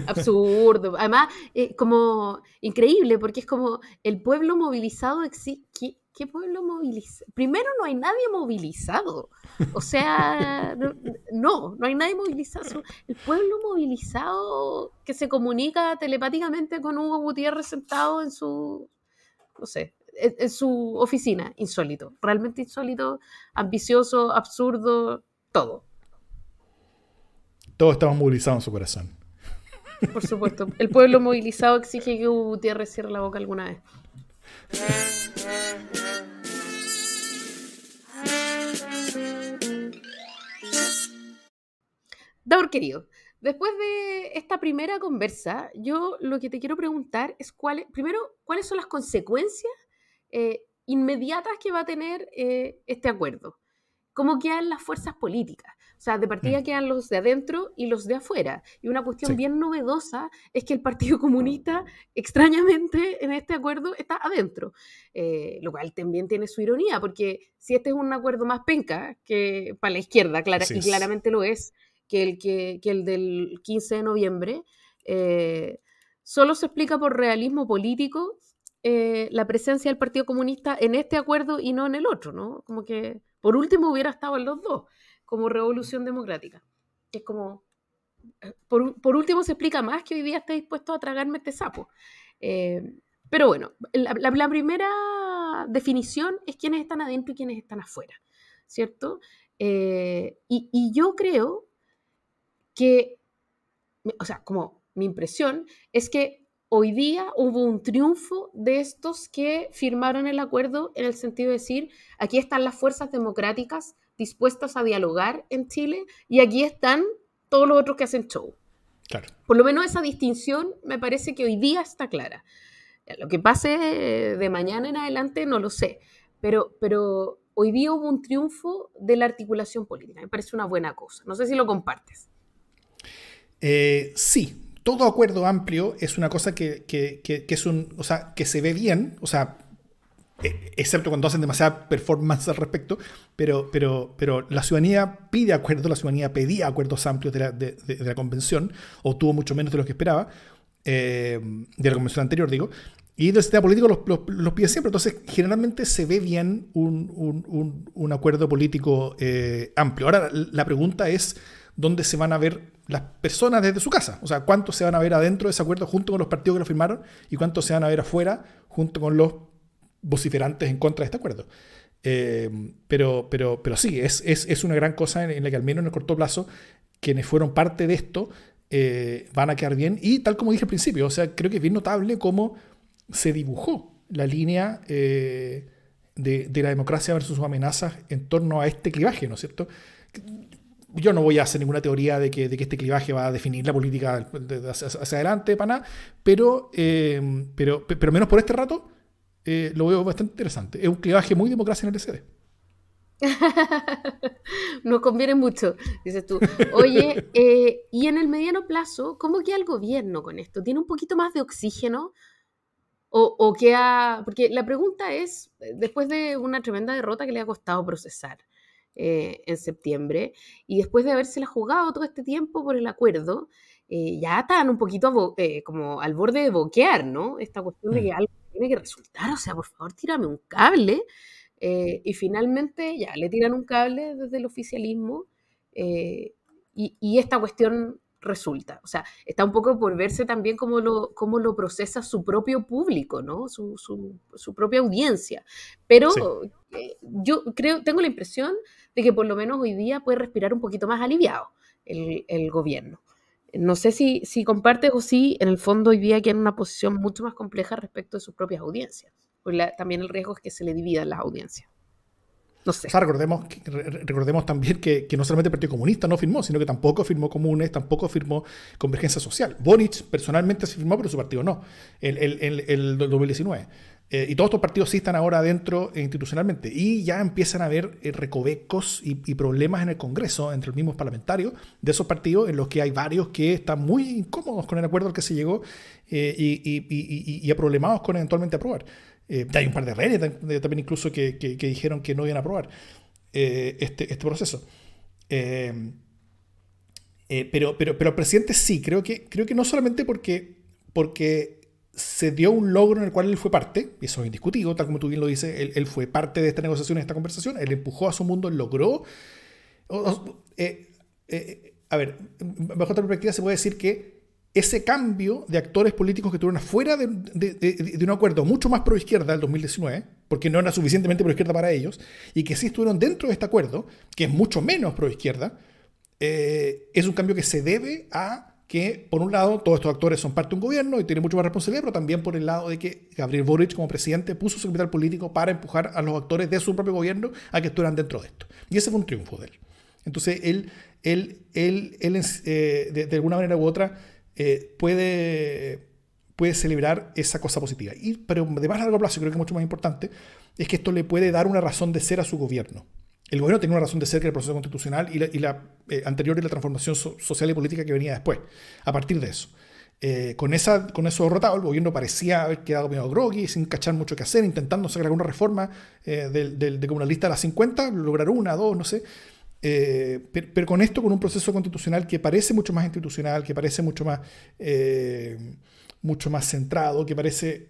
Absurdo. Además, eh, como increíble, porque es como el pueblo movilizado existe. ¿Qué, pueblo movilizado? Primero, no hay nadie movilizado. O sea, no, no hay nadie movilizado. El pueblo movilizado que se comunica telepáticamente con Hugo Gutiérrez sentado en su, no sé, en su oficina. Insólito, realmente insólito, ambicioso, absurdo, todo. Todos estamos movilizados en su corazón. Por supuesto. El pueblo movilizado exige que Gutiérrez cierre la boca alguna vez. Daur querido, después de esta primera conversa, yo lo que te quiero preguntar es cuáles, primero, cuáles son las consecuencias eh, inmediatas que va a tener eh, este acuerdo. ¿Cómo quedan las fuerzas políticas? O sea, de partida mm. quedan los de adentro y los de afuera. Y una cuestión bien novedosa es que el Partido Comunista, extrañamente, en este acuerdo está adentro. Eh, lo cual también tiene su ironía, porque si este es un acuerdo más penca que para la izquierda, clara, y claramente lo es, que el, que, el del 15 de noviembre, eh, solo se explica por realismo político eh, la presencia del Partido Comunista en este acuerdo y no en el otro, ¿no? Como que por último hubiera estado en los dos como revolución democrática. Que es como, eh, por, último se explica más que hoy día esté dispuesto a tragarme este sapo. Eh, pero bueno, la, primera definición es quiénes están adentro y quiénes están afuera, ¿cierto? Eh, y, y yo creo que, o sea, como mi impresión es que hoy día hubo un triunfo de estos que firmaron el acuerdo en el sentido de decir, aquí están las fuerzas democráticas dispuestas a dialogar en Chile y aquí están todos los otros que hacen show. Claro. Por lo menos esa distinción me parece que hoy día está clara. Lo que pase de mañana en adelante no lo sé, pero, pero hoy día hubo un triunfo de la articulación política. Me parece una buena cosa. No sé si lo compartes. Eh, sí, todo acuerdo amplio es una cosa que, es un, o sea, que se ve bien, o sea, eh, excepto cuando hacen demasiada performance al respecto, pero, pero, pero la ciudadanía pide acuerdos, la ciudadanía pedía acuerdos amplios de la, de, la convención, obtuvo mucho menos de lo que esperaba, eh, de la convención anterior, digo, y del sistema político los, los, pide siempre. Entonces, generalmente se ve bien un, un, un, acuerdo político eh, amplio. Ahora, la pregunta es dónde se van a ver las personas desde su casa. O sea, cuántos se van a ver adentro de ese acuerdo junto con los partidos que lo firmaron y cuántos se van a ver afuera junto con los vociferantes en contra de este acuerdo. Eh, pero, pero, pero sí, es, es, una gran cosa en, la que al menos en el corto plazo quienes fueron parte de esto eh, van a quedar bien. Y tal como dije al principio, o sea, creo que es bien notable cómo se dibujó la línea eh, de, de, la democracia versus sus amenazas en torno a este clivaje, ¿no es cierto? Yo no voy a hacer ninguna teoría de que, este clivaje va a definir la política hacia, adelante, para nada, pero, eh, pero, menos por este rato eh, lo veo bastante interesante. Es un clivaje muy democracia en el SD. [LAUGHS] Nos conviene mucho, dices tú. Oye, eh, y en el mediano plazo, ¿cómo queda el gobierno con esto? ¿Tiene un poquito más de oxígeno? O, o queda. Porque la pregunta es: después de una tremenda derrota que le ha costado procesar eh, en septiembre, y después de habérsela jugado todo este tiempo por el acuerdo, eh, ya están un poquito como al borde de boquear, ¿no? Esta cuestión de que mm. algo tiene que resultar, o sea, por favor, tírame un cable. Eh, y finalmente ya le tiran un cable desde el oficialismo eh, y, esta cuestión resulta. O sea, está un poco por verse también cómo lo, cómo lo procesa su propio público, ¿no? Su, su, propia audiencia. Pero eh, yo creo, tengo la impresión de que por lo menos hoy día puede respirar un poquito más aliviado el, el gobierno. No sé si, si compartes o si en el fondo hoy día queda en una posición mucho más compleja respecto de sus propias audiencias. Porque también el riesgo es que se le dividan las audiencias. No sé. O sea, recordemos, recordemos también que, no solamente el Partido Comunista no firmó, sino que tampoco firmó Comunes, tampoco firmó Convergencia Social. Boric personalmente se firmó, pero su partido no, el, el, el 2019. Eh, y todos estos partidos sí están ahora adentro institucionalmente. Y ya empiezan a haber eh, recovecos y, problemas en el Congreso entre los mismos parlamentarios de esos partidos, en los que hay varios que están muy incómodos con el acuerdo al que se llegó eh, y, y, problemados con eventualmente aprobar. hay un par de redes también incluso que, dijeron que no iban a aprobar este, este proceso. pero, pero, pero el presidente sí, creo que, creo que no solamente porque, porque se dio un logro en el cual él fue parte, y eso es indiscutido, tal como tú bien lo dices, él, fue parte de esta negociación, de esta conversación, él empujó a su mundo, él logró... Eh, eh, a ver, bajo otra perspectiva se puede decir que ese cambio de actores políticos que tuvieron afuera de, un acuerdo mucho más pro izquierda del 2019, porque no era suficientemente pro izquierda para ellos, y que sí estuvieron dentro de este acuerdo, que es mucho menos pro izquierda, eh, es un cambio que se debe a que, por un lado, todos estos actores son parte de un gobierno y tienen mucho más responsabilidad, pero también por el lado de que Gabriel Boric, como presidente, puso su capital político para empujar a los actores de su propio gobierno a que estuvieran dentro de esto. Y ese fue un triunfo de él. Entonces, él, él, él, él eh, de, alguna manera u otra, eh, puede, puede celebrar esa cosa positiva. Y, pero de más largo plazo, creo que mucho más importante, es que esto le puede dar una razón de ser a su gobierno el gobierno tenía una razón de ser que el proceso constitucional y la, eh, anterior y la transformación social y política que venía después, a partir de eso. Eh, con, eso derrotado, el gobierno parecía haber quedado medio groggy, sin cachar mucho que hacer, intentando sacar alguna reforma eh, de como una lista de las 50, lograr una, dos, no sé. pero, con esto, con un proceso constitucional que parece mucho más institucional, que parece mucho más, mucho más centrado, que parece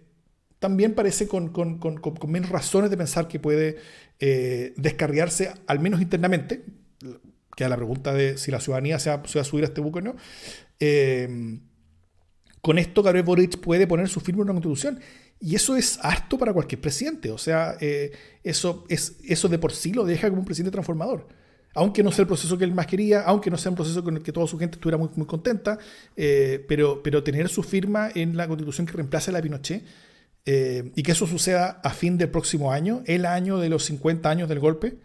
también parece con, con, con, con, menos razones de pensar que puede eh, descarriarse, al menos internamente, que la pregunta de si la ciudadanía se va, a subir a este buque o no. Eh, con esto Gabriel Boric puede poner su firma en una constitución. Y eso es harto para cualquier presidente. O sea, eh, eso, es, eso de por sí lo deja como un presidente transformador. Aunque no sea el proceso que él más quería, aunque no sea un proceso con el que toda su gente estuviera muy, muy contenta, pero, pero tener su firma en la constitución que reemplace a la Pinochet eh, y que eso suceda a fin del próximo año, el año de los 50 años del golpe,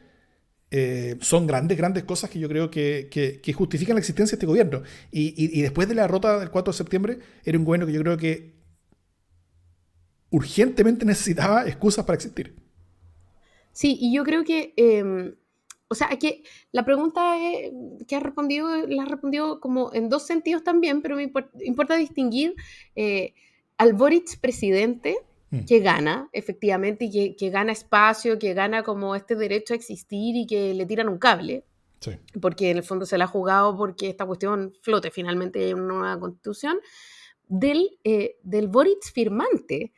eh, son grandes, grandes cosas que yo creo que, que, justifican la existencia de este gobierno. Y, y, después de la derrota del 4 de septiembre, era un gobierno que yo creo que urgentemente necesitaba excusas para existir. Sí, y yo creo que, em, o sea, que la pregunta que ha respondido, la ha respondido como en dos sentidos también, pero me importa, distinguir eh, al Boric presidente mm. que gana, efectivamente, y que, gana espacio, que gana como este derecho a existir y que le tiran un cable. Porque en el fondo se la ha jugado porque esta cuestión flote finalmente en una nueva constitución. Del, eh, del Boric firmante,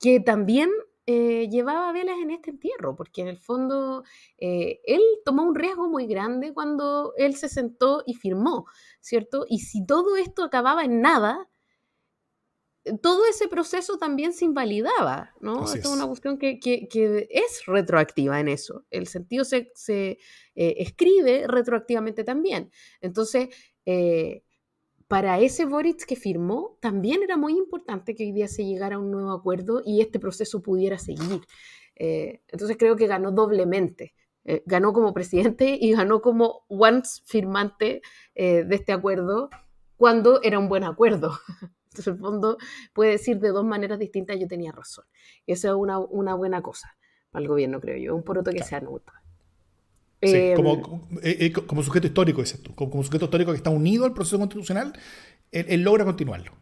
que también eh, llevaba velas en este entierro, porque en el fondo eh, él tomó un riesgo muy grande cuando él se sentó y firmó, ¿cierto? Y si todo esto acababa en nada, todo ese proceso también se invalidaba, ¿no? Esto es una cuestión que, es retroactiva en eso. El sentido se, eh, escribe retroactivamente también. Entonces, eh, para ese Boric que firmó, también era muy importante que hoy día se llegara a un nuevo acuerdo y este proceso pudiera seguir. Eh, entonces creo que ganó doblemente Eh, ganó como presidente y ganó como once firmante eh, de este acuerdo cuando era un buen acuerdo. [LAUGHS] Entonces, el fondo puede decir de dos maneras distintas, yo tenía razón. Eso es una, una buena cosa para el gobierno, creo yo, un poroto que se anota. Sí, em, como, como, sujeto histórico, dices tú, como, sujeto histórico que está unido al proceso constitucional, él, logra continuarlo.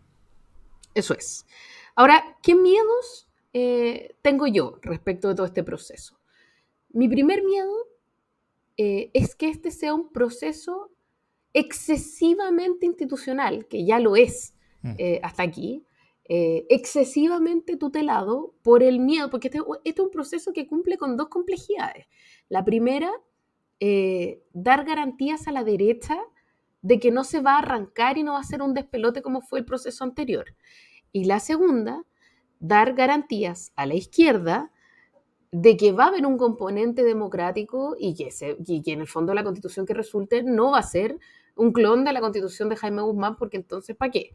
Eso es. Ahora, ¿qué miedos eh, tengo yo respecto de todo este proceso? Mi primer miedo eh, es que este sea un proceso excesivamente institucional, que ya lo es mm. eh, hasta aquí, eh, excesivamente tutelado por el miedo, porque este, este, es un proceso que cumple con dos complejidades. La primera, dar garantías a la derecha de que no se va a arrancar y no va a ser un despelote como fue el proceso anterior. Y la segunda, dar garantías a la izquierda de que va a haber un componente democrático y que, se, en el fondo la constitución que resulte no va a ser un clon de la constitución de Jaime Guzmán, porque entonces, ¿para qué?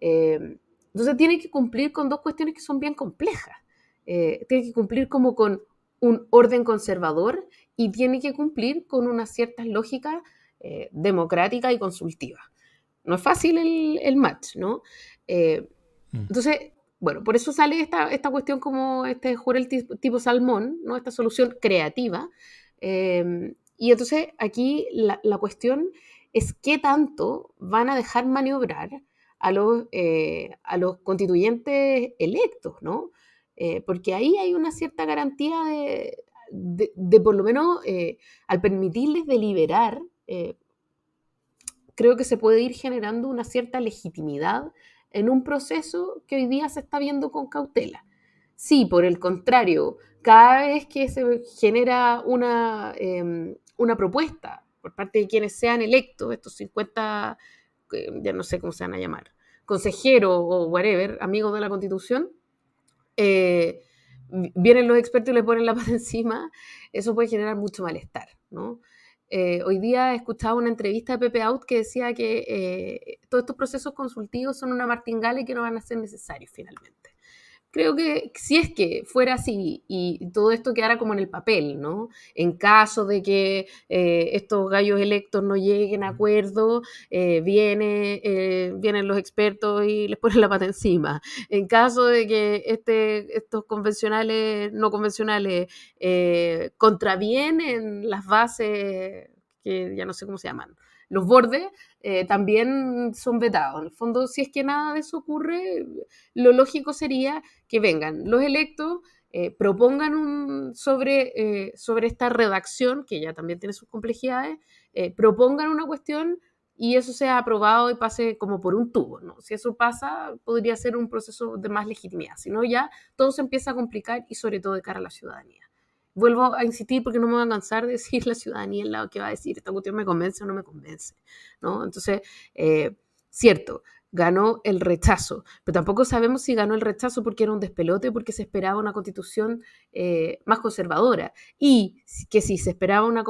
Eh, entonces tiene que cumplir con dos cuestiones que son bien complejas. Eh, tiene que cumplir como con un orden conservador y tiene que cumplir con unas ciertas lógicas eh, democráticas y consultivas. No es fácil el, el match, ¿no? Mm. Entonces, bueno, por eso sale esta, esta cuestión como este jurel tipo, salmón, ¿no? Esta solución creativa. Y entonces aquí la, cuestión es qué tanto van a dejar maniobrar a los, eh, a los constituyentes electos, ¿no? Eh, porque ahí hay una cierta garantía de, de, por lo menos, eh, al permitirles deliberar, creo que se puede ir generando una cierta legitimidad en un proceso que hoy día se está viendo con cautela. Si, por el contrario, cada vez que se genera una, em, una propuesta por parte de quienes sean electos, estos 50, eh, ya no sé cómo se van a llamar, consejeros o whatever, amigos de la Constitución, eh, vienen los expertos y le ponen la [LAUGHS] paz encima, eso puede generar mucho malestar, ¿no? Eh, hoy día he escuchado una entrevista de Pepe Out que decía que eh, todos estos procesos consultivos son una martingala y que no van a ser necesarios finalmente. Creo que si es que fuera así y todo esto quedara como en el papel, ¿no? En caso de que eh, estos gallos electos no lleguen a acuerdo, viene, vienen los expertos y les ponen la pata encima. En caso de que este, estos convencionales, no convencionales, contravienen las bases que ya no sé cómo se llaman, los bordes eh, también son vetados. En el fondo, si es que nada de eso ocurre, lo lógico sería que vengan los electos, eh, propongan un, sobre, eh, sobre esta redacción, que ya también tiene sus complejidades, propongan una cuestión y eso sea aprobado y pase como por un tubo. ¿no? Si eso pasa, podría ser un proceso de más legitimidad. Si no, ya todo se empieza a complicar y sobre todo de cara a la ciudadanía vuelvo a insistir porque no me voy a cansar de [LAUGHS] decir la ciudadanía en la que va a decir esta cuestión me convence o no me convence, ¿no? Entonces, eh, cierto, ganó el rechazo, pero tampoco sabemos si ganó el rechazo porque era un despelote, porque se esperaba una constitución eh, más conservadora y que si se esperaba una,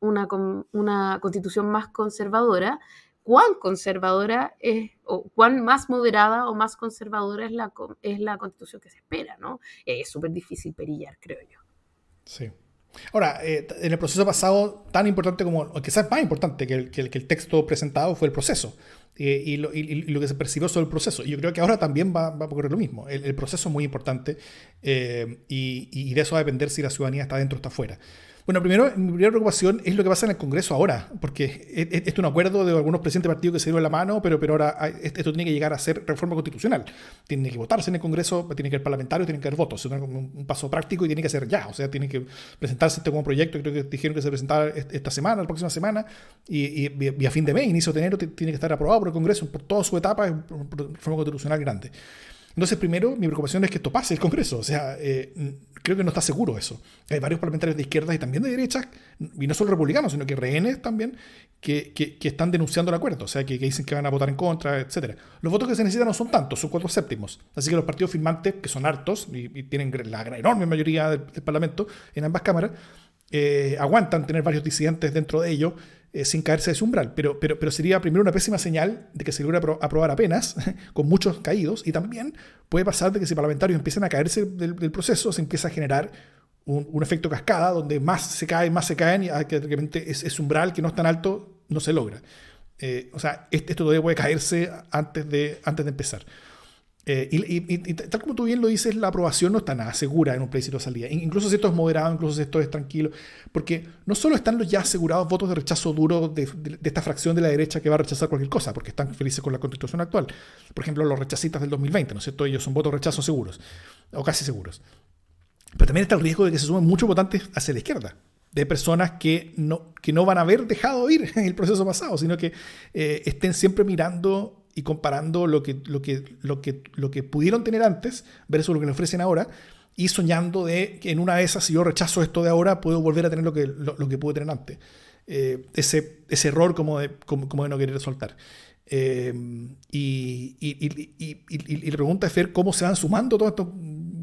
una, una constitución más conservadora, cuán conservadora es, o cuán más moderada o más conservadora es la, es la constitución que se espera, ¿no? Es súper difícil perillar, creo yo. Sí. Ahora, eh, en el proceso pasado, tan importante como, o quizás más importante que el, que el, texto presentado fue el proceso eh, y, lo, que se percibió sobre el proceso. Y yo creo que ahora también va, va a ocurrir lo mismo. El, proceso es muy importante eh, y, y, de eso va a depender si la ciudadanía está dentro o está fuera. Bueno, primero, mi primera preocupación es lo que pasa en el Congreso ahora, porque esto es un acuerdo de algunos presidentes de que se dieron la mano, pero, pero ahora esto tiene que llegar a ser reforma constitucional. Tiene que votarse en el Congreso, tiene que haber parlamentarios, tiene que haber votos. Es un, paso práctico y tiene que ser ya. O sea, tiene que presentarse este como proyecto. Creo que dijeron que se presentara esta semana, la próxima semana, y, a fin de mes, inicio de enero, tiene que estar aprobado por el Congreso por toda su etapa, reforma constitucional grande. Entonces, primero, mi preocupación es que esto pase el Congreso. O sea, eh, creo que no está seguro eso. Hay varios parlamentarios de izquierda y también de derecha, y no solo republicanos, sino que rehenes también, que, que, están denunciando el acuerdo. O sea, que, dicen que van a votar en contra, etc. Los votos que se necesitan no son tantos, son cuatro séptimos. Así que los partidos firmantes, que son hartos y, tienen la enorme mayoría del, Parlamento en ambas cámaras, eh, aguantan tener varios disidentes dentro de ellos eh, sin caerse de su umbral. Pero, pero, pero sería primero una pésima señal de que se logra aprobar apenas, [LAUGHS] con muchos caídos, y también puede pasar de que si parlamentarios empiezan a caerse del, proceso, se empieza a generar un, efecto cascada donde más se caen, más se caen y realmente ese umbral que no es tan alto no se logra. Eh, o sea, esto todavía puede caerse antes de, antes de empezar. Eh, y, tal como tú bien lo dices, la aprobación no está nada segura en un plebiscito de salida. Incluso si esto es moderado, incluso si esto es tranquilo. Porque no solo están los ya asegurados votos de rechazo duro de, esta fracción de la derecha que va a rechazar cualquier cosa, porque están felices con la constitución actual. Por ejemplo, los rechazistas del 2020, ¿no es cierto? Ellos son votos de rechazo seguros, o casi seguros. Pero también está el riesgo de que se sumen muchos votantes hacia la izquierda de personas que no, que no van a haber dejado ir en el proceso pasado, sino que eh, estén siempre mirando y comparando lo que, lo, que, lo, que, lo que pudieron tener antes versus lo que le ofrecen ahora y soñando de que en una de esas, si yo rechazo esto de ahora, puedo volver a tener lo que, lo, que pude tener antes. Eh, ese, ese error como de, como, de no querer soltar. Eh, y, y, la pregunta es ver cómo se van sumando todos estos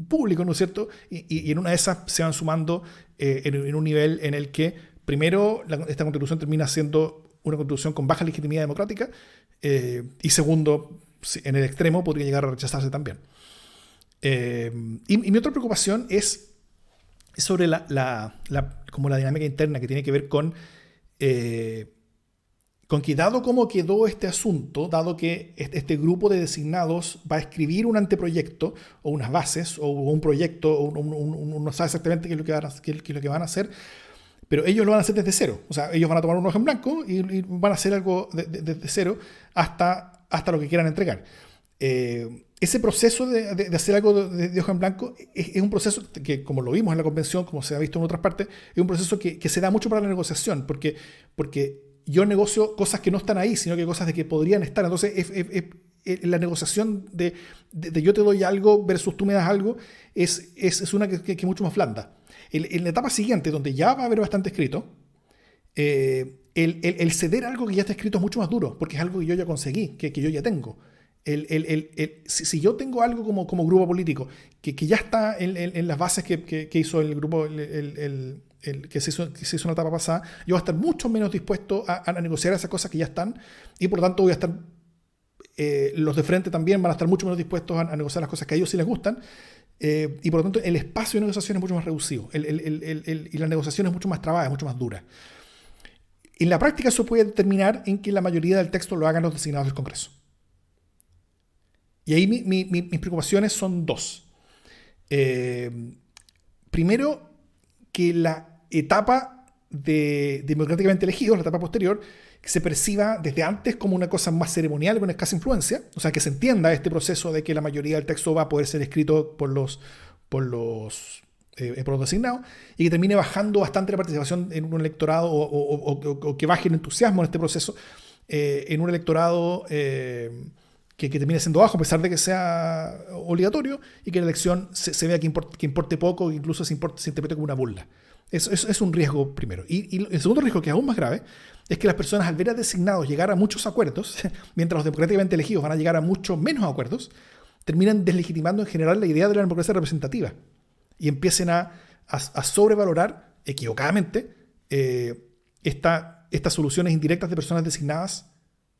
públicos, ¿no es cierto? Y, en una de esas se van sumando eh, en, un nivel en el que, primero, esta constitución termina siendo una constitución con baja legitimidad democrática, eh, y segundo, en el extremo podría llegar a rechazarse también. Eh, y, mi otra preocupación es, sobre la, como la dinámica interna que tiene que ver con con que dado cómo quedó este asunto, dado que este grupo de designados va a escribir un anteproyecto o unas bases o un proyecto, o uno no sabe exactamente qué es, lo que van a, qué, es lo que van a hacer, pero ellos lo van a hacer desde cero. O sea, ellos van a tomar un ojo en blanco y, van a hacer algo desde cero hasta, hasta lo que quieran entregar. Eh, ese proceso de, hacer algo de, hoja en blanco es, un proceso que, como lo vimos en la convención, como se ha visto en otras partes, es un proceso que, que se da mucho para la negociación, porque, porque yo negocio cosas que no están ahí, sino que cosas de que podrían estar. Entonces, la negociación de, yo te doy algo versus tú me das algo es, es, una que, es mucho más blanda. En, la etapa siguiente, donde ya va a haber bastante escrito, eh, el, ceder algo que ya está escrito es mucho más duro, porque es algo que yo ya conseguí, que, que yo ya tengo. si, yo tengo algo como, como grupo político que, que ya está en, las bases que, que, hizo el grupo, el, que, se hizo, que se hizo una etapa pasada, yo voy a estar mucho menos dispuesto a, negociar esas cosas que ya están y por lo tanto voy a estar, eh, los de frente también van a estar mucho menos dispuestos a, negociar las cosas que a ellos sí les gustan eh, y por lo tanto el espacio de negociación es mucho más reducido y la negociación es mucho más trabada, es mucho más dura. En la práctica eso puede determinar en que la mayoría del texto lo hagan los designados del Congreso. Y ahí mis preocupaciones son dos. Eh, primero, que la etapa de democráticamente elegidos, la etapa posterior, se perciba desde antes como una cosa más ceremonial con escasa influencia, o sea, que se entienda este proceso de que la mayoría del texto va a poder ser escrito por los, por los, eh, y que termine bajando bastante la participación en un electorado o, que baje el entusiasmo en este proceso eh, en un electorado eh, que, termine siendo bajo a pesar de que sea obligatorio y que la elección se, vea que, que, importe poco, incluso se, se interprete como una burla. Es, es, un riesgo primero. Y, el segundo riesgo, que es aún más grave, es que las personas al ver a designados llegar a muchos acuerdos, [LAUGHS] mientras los democráticamente elegidos van a llegar a muchos menos acuerdos, terminan deslegitimando en general la idea de la democracia representativa y empiecen a, a, sobrevalorar equivocadamente eh, estas soluciones indirectas de personas designadas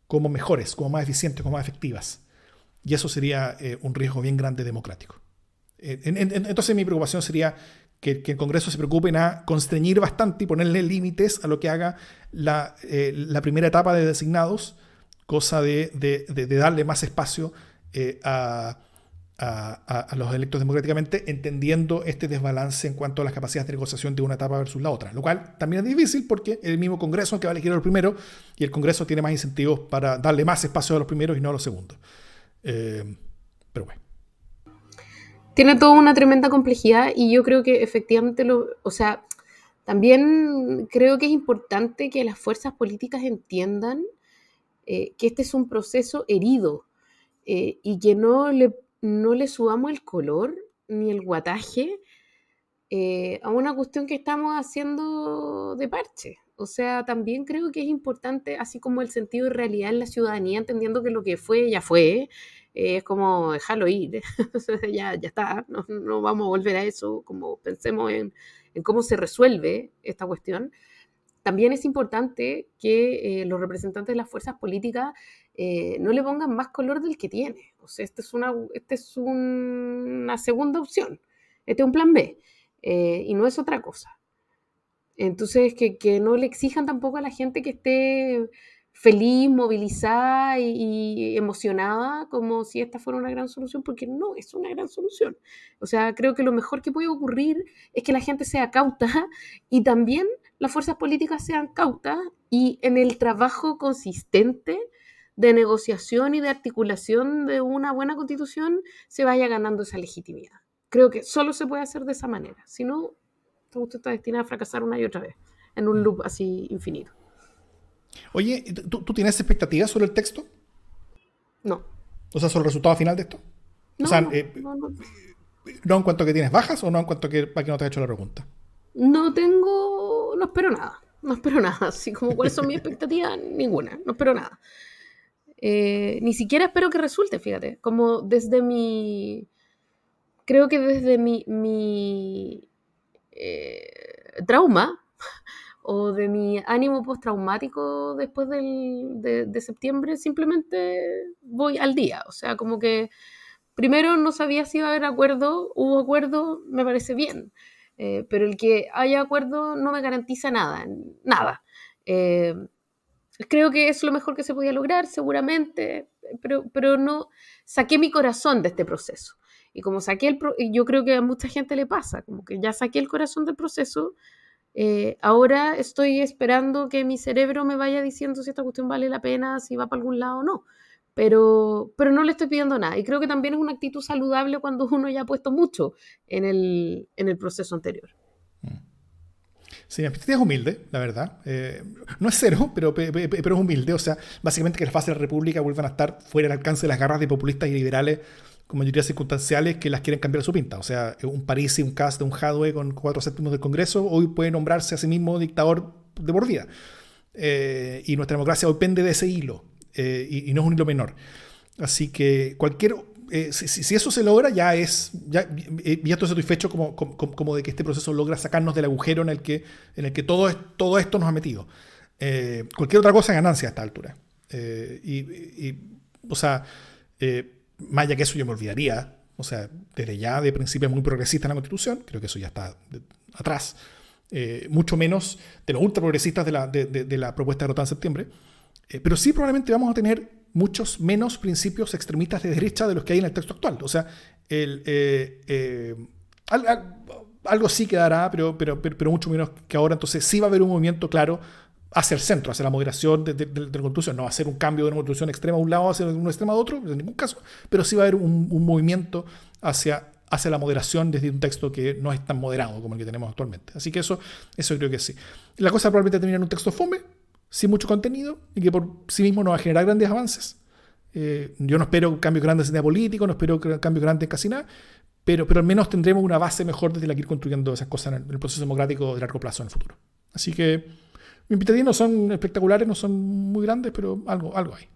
como mejores, como más eficientes, como más efectivas. Y eso sería eh, un riesgo bien grande democrático. Eh, entonces mi preocupación sería que, el Congreso se preocupe en constreñir bastante y ponerle límites a lo que haga la, eh, primera etapa de designados, cosa de, darle más espacio eh, a, los electos democráticamente, entendiendo este desbalance en cuanto a las capacidades de negociación de una etapa versus la otra. Lo cual también es difícil porque el mismo Congreso que va a elegir a los primeros y el Congreso tiene más incentivos para darle más espacio a los primeros y no a los segundos. Eh, pero bueno tiene toda una tremenda complejidad y yo creo que efectivamente lo, o sea, también creo que es importante que las fuerzas políticas entiendan eh, que este es un proceso herido eh, y que no le, no le subamos el color ni el guataje eh, a una cuestión que estamos haciendo de parche. O sea, también creo que es importante, así como el sentido de realidad en la ciudadanía, entendiendo que lo que fue ya fue, es como dejarlo ir, [LAUGHS] ya, ya está, no, no, vamos a volver a eso, como pensemos en, en, cómo se resuelve esta cuestión. También es importante que eh, los representantes de las fuerzas políticas eh, no le pongan más color del que tiene. O sea, esta es una, este es una segunda opción, este es un plan B. y no es otra cosa. Entonces, que, que, no le exijan tampoco a la gente que esté feliz, movilizada y, emocionada como si esta fuera una gran solución, porque no es una gran solución. O sea, creo que lo mejor que puede ocurrir es que la gente sea cauta [LAUGHS] y también las fuerzas políticas sean cautas y en el trabajo consistente de negociación y de articulación de una buena constitución se vaya ganando esa legitimidad. Creo que solo se puede hacer de esa manera, si no, usted está destinado a fracasar una y otra vez en un mm. loop así infinito. Oye, ¿tú, tienes expectativas sobre el texto? No. O sea, sobre el resultado final de esto. No, o sea, no, eh, no, en cuanto a que tienes bajas o no en cuanto a que, para que no te haya hecho la pregunta? No tengo, no espero nada. No espero [LAUGHS] nada. Así como cuáles son mis expectativas, ninguna. No espero nada. Eh, ni siquiera espero que resulte, fíjate. Como desde mi. Creo que desde mi, mi eh, trauma, o de mi ánimo postraumático después del, de, septiembre, simplemente voy al día. O sea, como que primero no sabía si iba a haber acuerdo, hubo acuerdo, me parece bien, eh, pero el que haya acuerdo no me garantiza nada, nada. Eh, creo que es lo mejor que se podía lograr, seguramente, pero, pero no saqué mi corazón de este proceso. Y como saqué el, yo creo que a mucha gente le pasa, como que ya saqué el corazón del proceso, eh, ahora estoy esperando que mi cerebro me vaya diciendo si esta cuestión vale la pena, si va para algún lado o no. Pero, pero no le estoy pidiendo nada. Y creo que también es una actitud saludable cuando uno ya ha puesto mucho en el, en el proceso anterior. Sí, mi es humilde, la verdad. Eh, no es cero, pero, pero es humilde. O sea, básicamente que las fases de la República vuelvan a estar fuera del alcance de las garras de populistas y liberales con mayorías circunstanciales que las quieren cambiar su pinta. O sea, un París y un cast de un Hadwe con cuatro séptimos del Congreso hoy puede nombrarse a sí mismo dictador de por vida. Eh, y nuestra democracia hoy pende de ese hilo, eh, y, no es un hilo menor. Así que cualquier... Eh, si, eso se logra, ya es... Ya, ya estoy satisfecho como, como, como, de que este proceso logra sacarnos del agujero en el que, en el que todo, todo esto nos ha metido. cualquier otra cosa es ganancia a esta altura. Y, y, o sea más allá que eso yo me olvidaría, o sea, desde ya de principios muy progresistas en la Constitución, creo que eso ya está atrás, eh, mucho menos de los ultra progresistas de la, de, la propuesta de OTAN en septiembre, eh, pero sí probablemente vamos a tener muchos menos principios extremistas de derecha de los que hay en el texto actual. O sea, el, eh, algo sí quedará, pero, pero, pero, pero, mucho menos que ahora. Entonces sí va a haber un movimiento claro hacia el centro, hacia la moderación de, la Constitución. No va a ser un cambio de una Constitución extrema a un lado, hacia un extremo a otro, en ningún caso, pero sí va a haber un, movimiento hacia, hacia la moderación desde un texto que no es tan moderado como el que tenemos actualmente. Así que eso, eso creo que sí. La cosa probablemente termina en un texto fome, sin mucho contenido, y que por sí mismo no va a generar grandes avances. Eh, yo no espero cambios grandes en el político, no espero cambios grandes en casi nada, pero, pero al menos tendremos una base mejor desde la que ir construyendo esas cosas en el proceso democrático de largo plazo en el futuro. Así que mis expectativas no son espectaculares, no son muy grandes, pero algo, algo hay.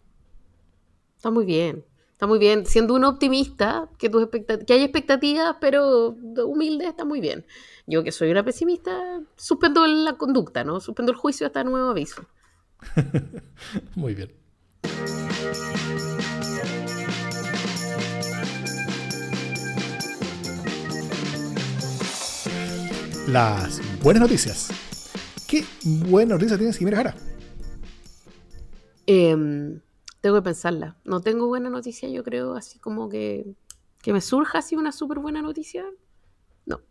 Está muy bien. Está muy bien. Siendo un optimista, que, tus que hay expectativas, pero humilde, está muy bien. Yo que soy una pesimista, suspendo la conducta, ¿no? Suspendo el juicio hasta nuevo aviso. [LAUGHS] muy bien. Las buenas noticias. ¿Qué buena noticia tienes, Jimena Jara? Em, tengo que pensarla. No tengo buena noticia, yo creo, así como que, que me surja así una súper buena noticia. No.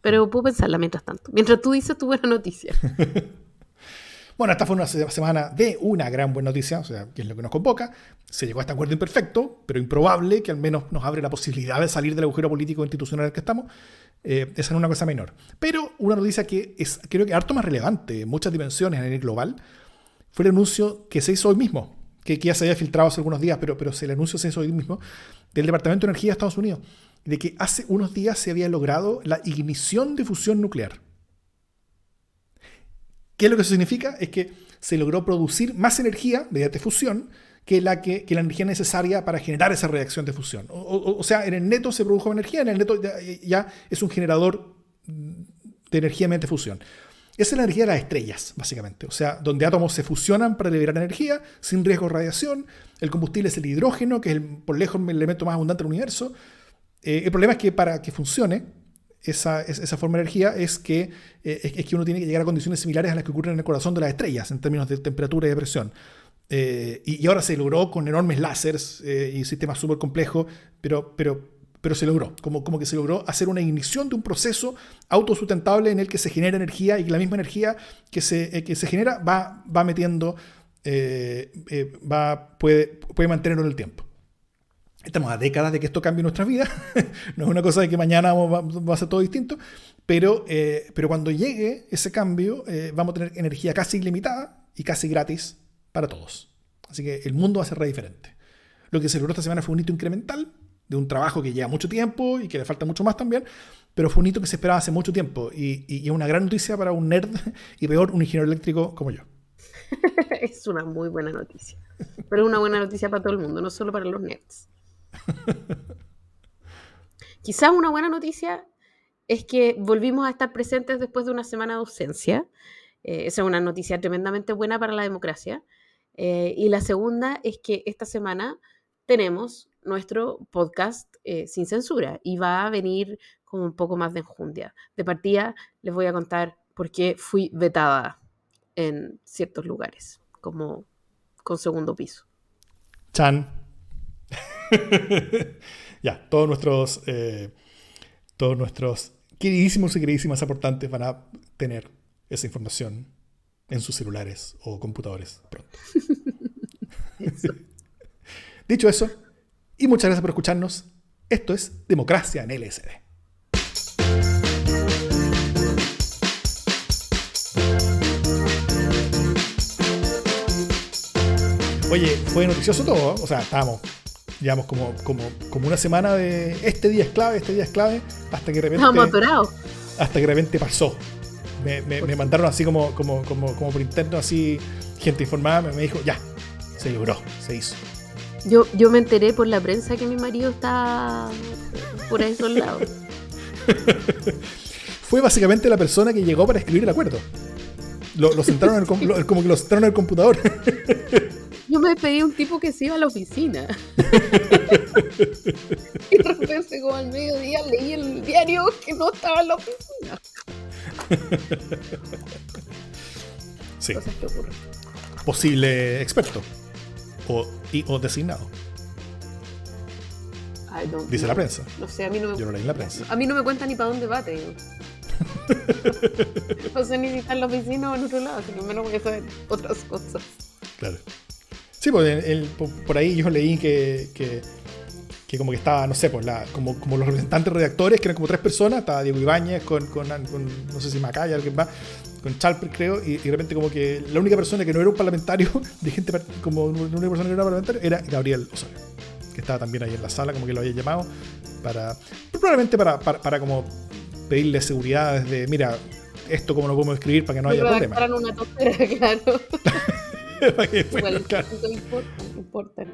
Pero puedo pensarla mientras tanto. Mientras tú dices tu buena noticia. [LAUGHS] Bueno, esta fue una semana de una gran buena noticia, o sea, que es lo que nos convoca. Se llegó a este acuerdo imperfecto, pero improbable, que al menos nos abre la posibilidad de salir del agujero político institucional en el que estamos. Eh, esa es una cosa menor. Pero una noticia que es, creo que harto más relevante en muchas dimensiones a nivel global fue el anuncio que se hizo hoy mismo, que, ya se había filtrado hace algunos días, pero, pero el anuncio se hizo hoy mismo, del Departamento de Energía de Estados Unidos, de que hace unos días se había logrado la ignición de fusión nuclear. ¿Qué es lo que eso significa? Es que se logró producir más energía mediante fusión que la, que, la energía necesaria para generar esa reacción de fusión. O, sea, en el neto se produjo energía, en el neto ya, es un generador de energía mediante fusión. Esa es la energía de las estrellas, básicamente. O sea, donde átomos se fusionan para liberar energía sin riesgo de radiación. El combustible es el hidrógeno, que es por lejos el elemento más abundante del universo. Eh, el problema es que para que funcione, esa, esa forma de energía es que, eh, es, que uno tiene que llegar a condiciones similares a las que ocurren en el corazón de las estrellas en términos de temperatura y de presión. Eh, y, ahora se logró con enormes láseres eh, y sistemas súper complejos, pero, pero, pero se logró, como, como que se logró hacer una ignición de un proceso autosustentable en el que se genera energía y que la misma energía que se, que se genera va, va metiendo, va, puede, puede mantenerlo en el tiempo. Estamos a décadas de que esto cambie nuestra vida. [LAUGHS] no es una cosa de que mañana va, a ser todo distinto. Pero, eh, pero cuando llegue ese cambio, eh, vamos a tener energía casi ilimitada y casi gratis para todos. Así que el mundo va a ser re diferente. Lo que se logró esta semana fue un hito incremental de un trabajo que lleva mucho tiempo y que le falta mucho más también, pero fue un hito que se esperaba hace mucho tiempo y es una gran noticia para un nerd [LAUGHS] y peor, un ingeniero eléctrico como yo. [LAUGHS] es una muy buena noticia. Pero es una buena noticia para todo el mundo, no solo para los nerds. [LAUGHS] Quizás una buena noticia es que volvimos a estar presentes después de una semana de ausencia. Eh, esa es una noticia tremendamente buena para la democracia. Eh, y la segunda es que esta semana tenemos nuestro podcast eh, sin censura y va a venir con un poco más de enjundia. De partida les voy a contar por qué fui vetada en ciertos lugares, como con segundo piso. Chan. [LAUGHS] ya, todos nuestros, eh, todos nuestros queridísimos y queridísimas aportantes van a tener esa información en sus celulares o computadores pronto. [LAUGHS] Dicho eso, y muchas gracias por escucharnos, esto es Democracia en LSD. Oye, fue noticioso todo, o sea, estábamos Llevamos como, como, como una semana de este día es clave, este día es clave, hasta que de repente. Hasta que de repente pasó. Me, me, mandaron así como, como, como, como por interno, así, gente informada, me, dijo, ya, se logró, se hizo. Yo, yo me enteré por la prensa que mi marido está por esos lados. [LAUGHS] Fue básicamente la persona que llegó para escribir el acuerdo. Lo, lo sentaron el, como que lo sentaron en el computador. [LAUGHS] Yo me despedí un tipo que se iba a la oficina. [LAUGHS] y de repente, como al mediodía, leí el diario que no estaba en la oficina. [LAUGHS] Sí. Cosas que ocurren. Posible experto. O, o designado. Dice la prensa. No sé, a mí no me Yo no leí la prensa. A mí no me cuenta ni para dónde va, te digo. [LAUGHS] no sé ni si está en la oficina o en otro lado, sino menos voy a saber otras cosas. Claro. Sí, pues por ahí yo leí que, que, como que estaba, no sé, pues la, como, como los representantes redactores, que eran como tres personas, estaba Diego Ibáñez con, con, no sé si Macaya, alguien más, con Chalper creo, y, de repente como que la única persona que no era un parlamentario, [LAUGHS] de gente como la única persona que no era parlamentario, era Gabriel Osorio, que estaba también ahí en la sala, como que lo había llamado, para probablemente para, para, como pedirle seguridad desde, mira, esto como lo podemos escribir para que no haya problema. una [LAUGHS] claro. [LAUGHS] [LAUGHS] Igual, claro. importa, importa.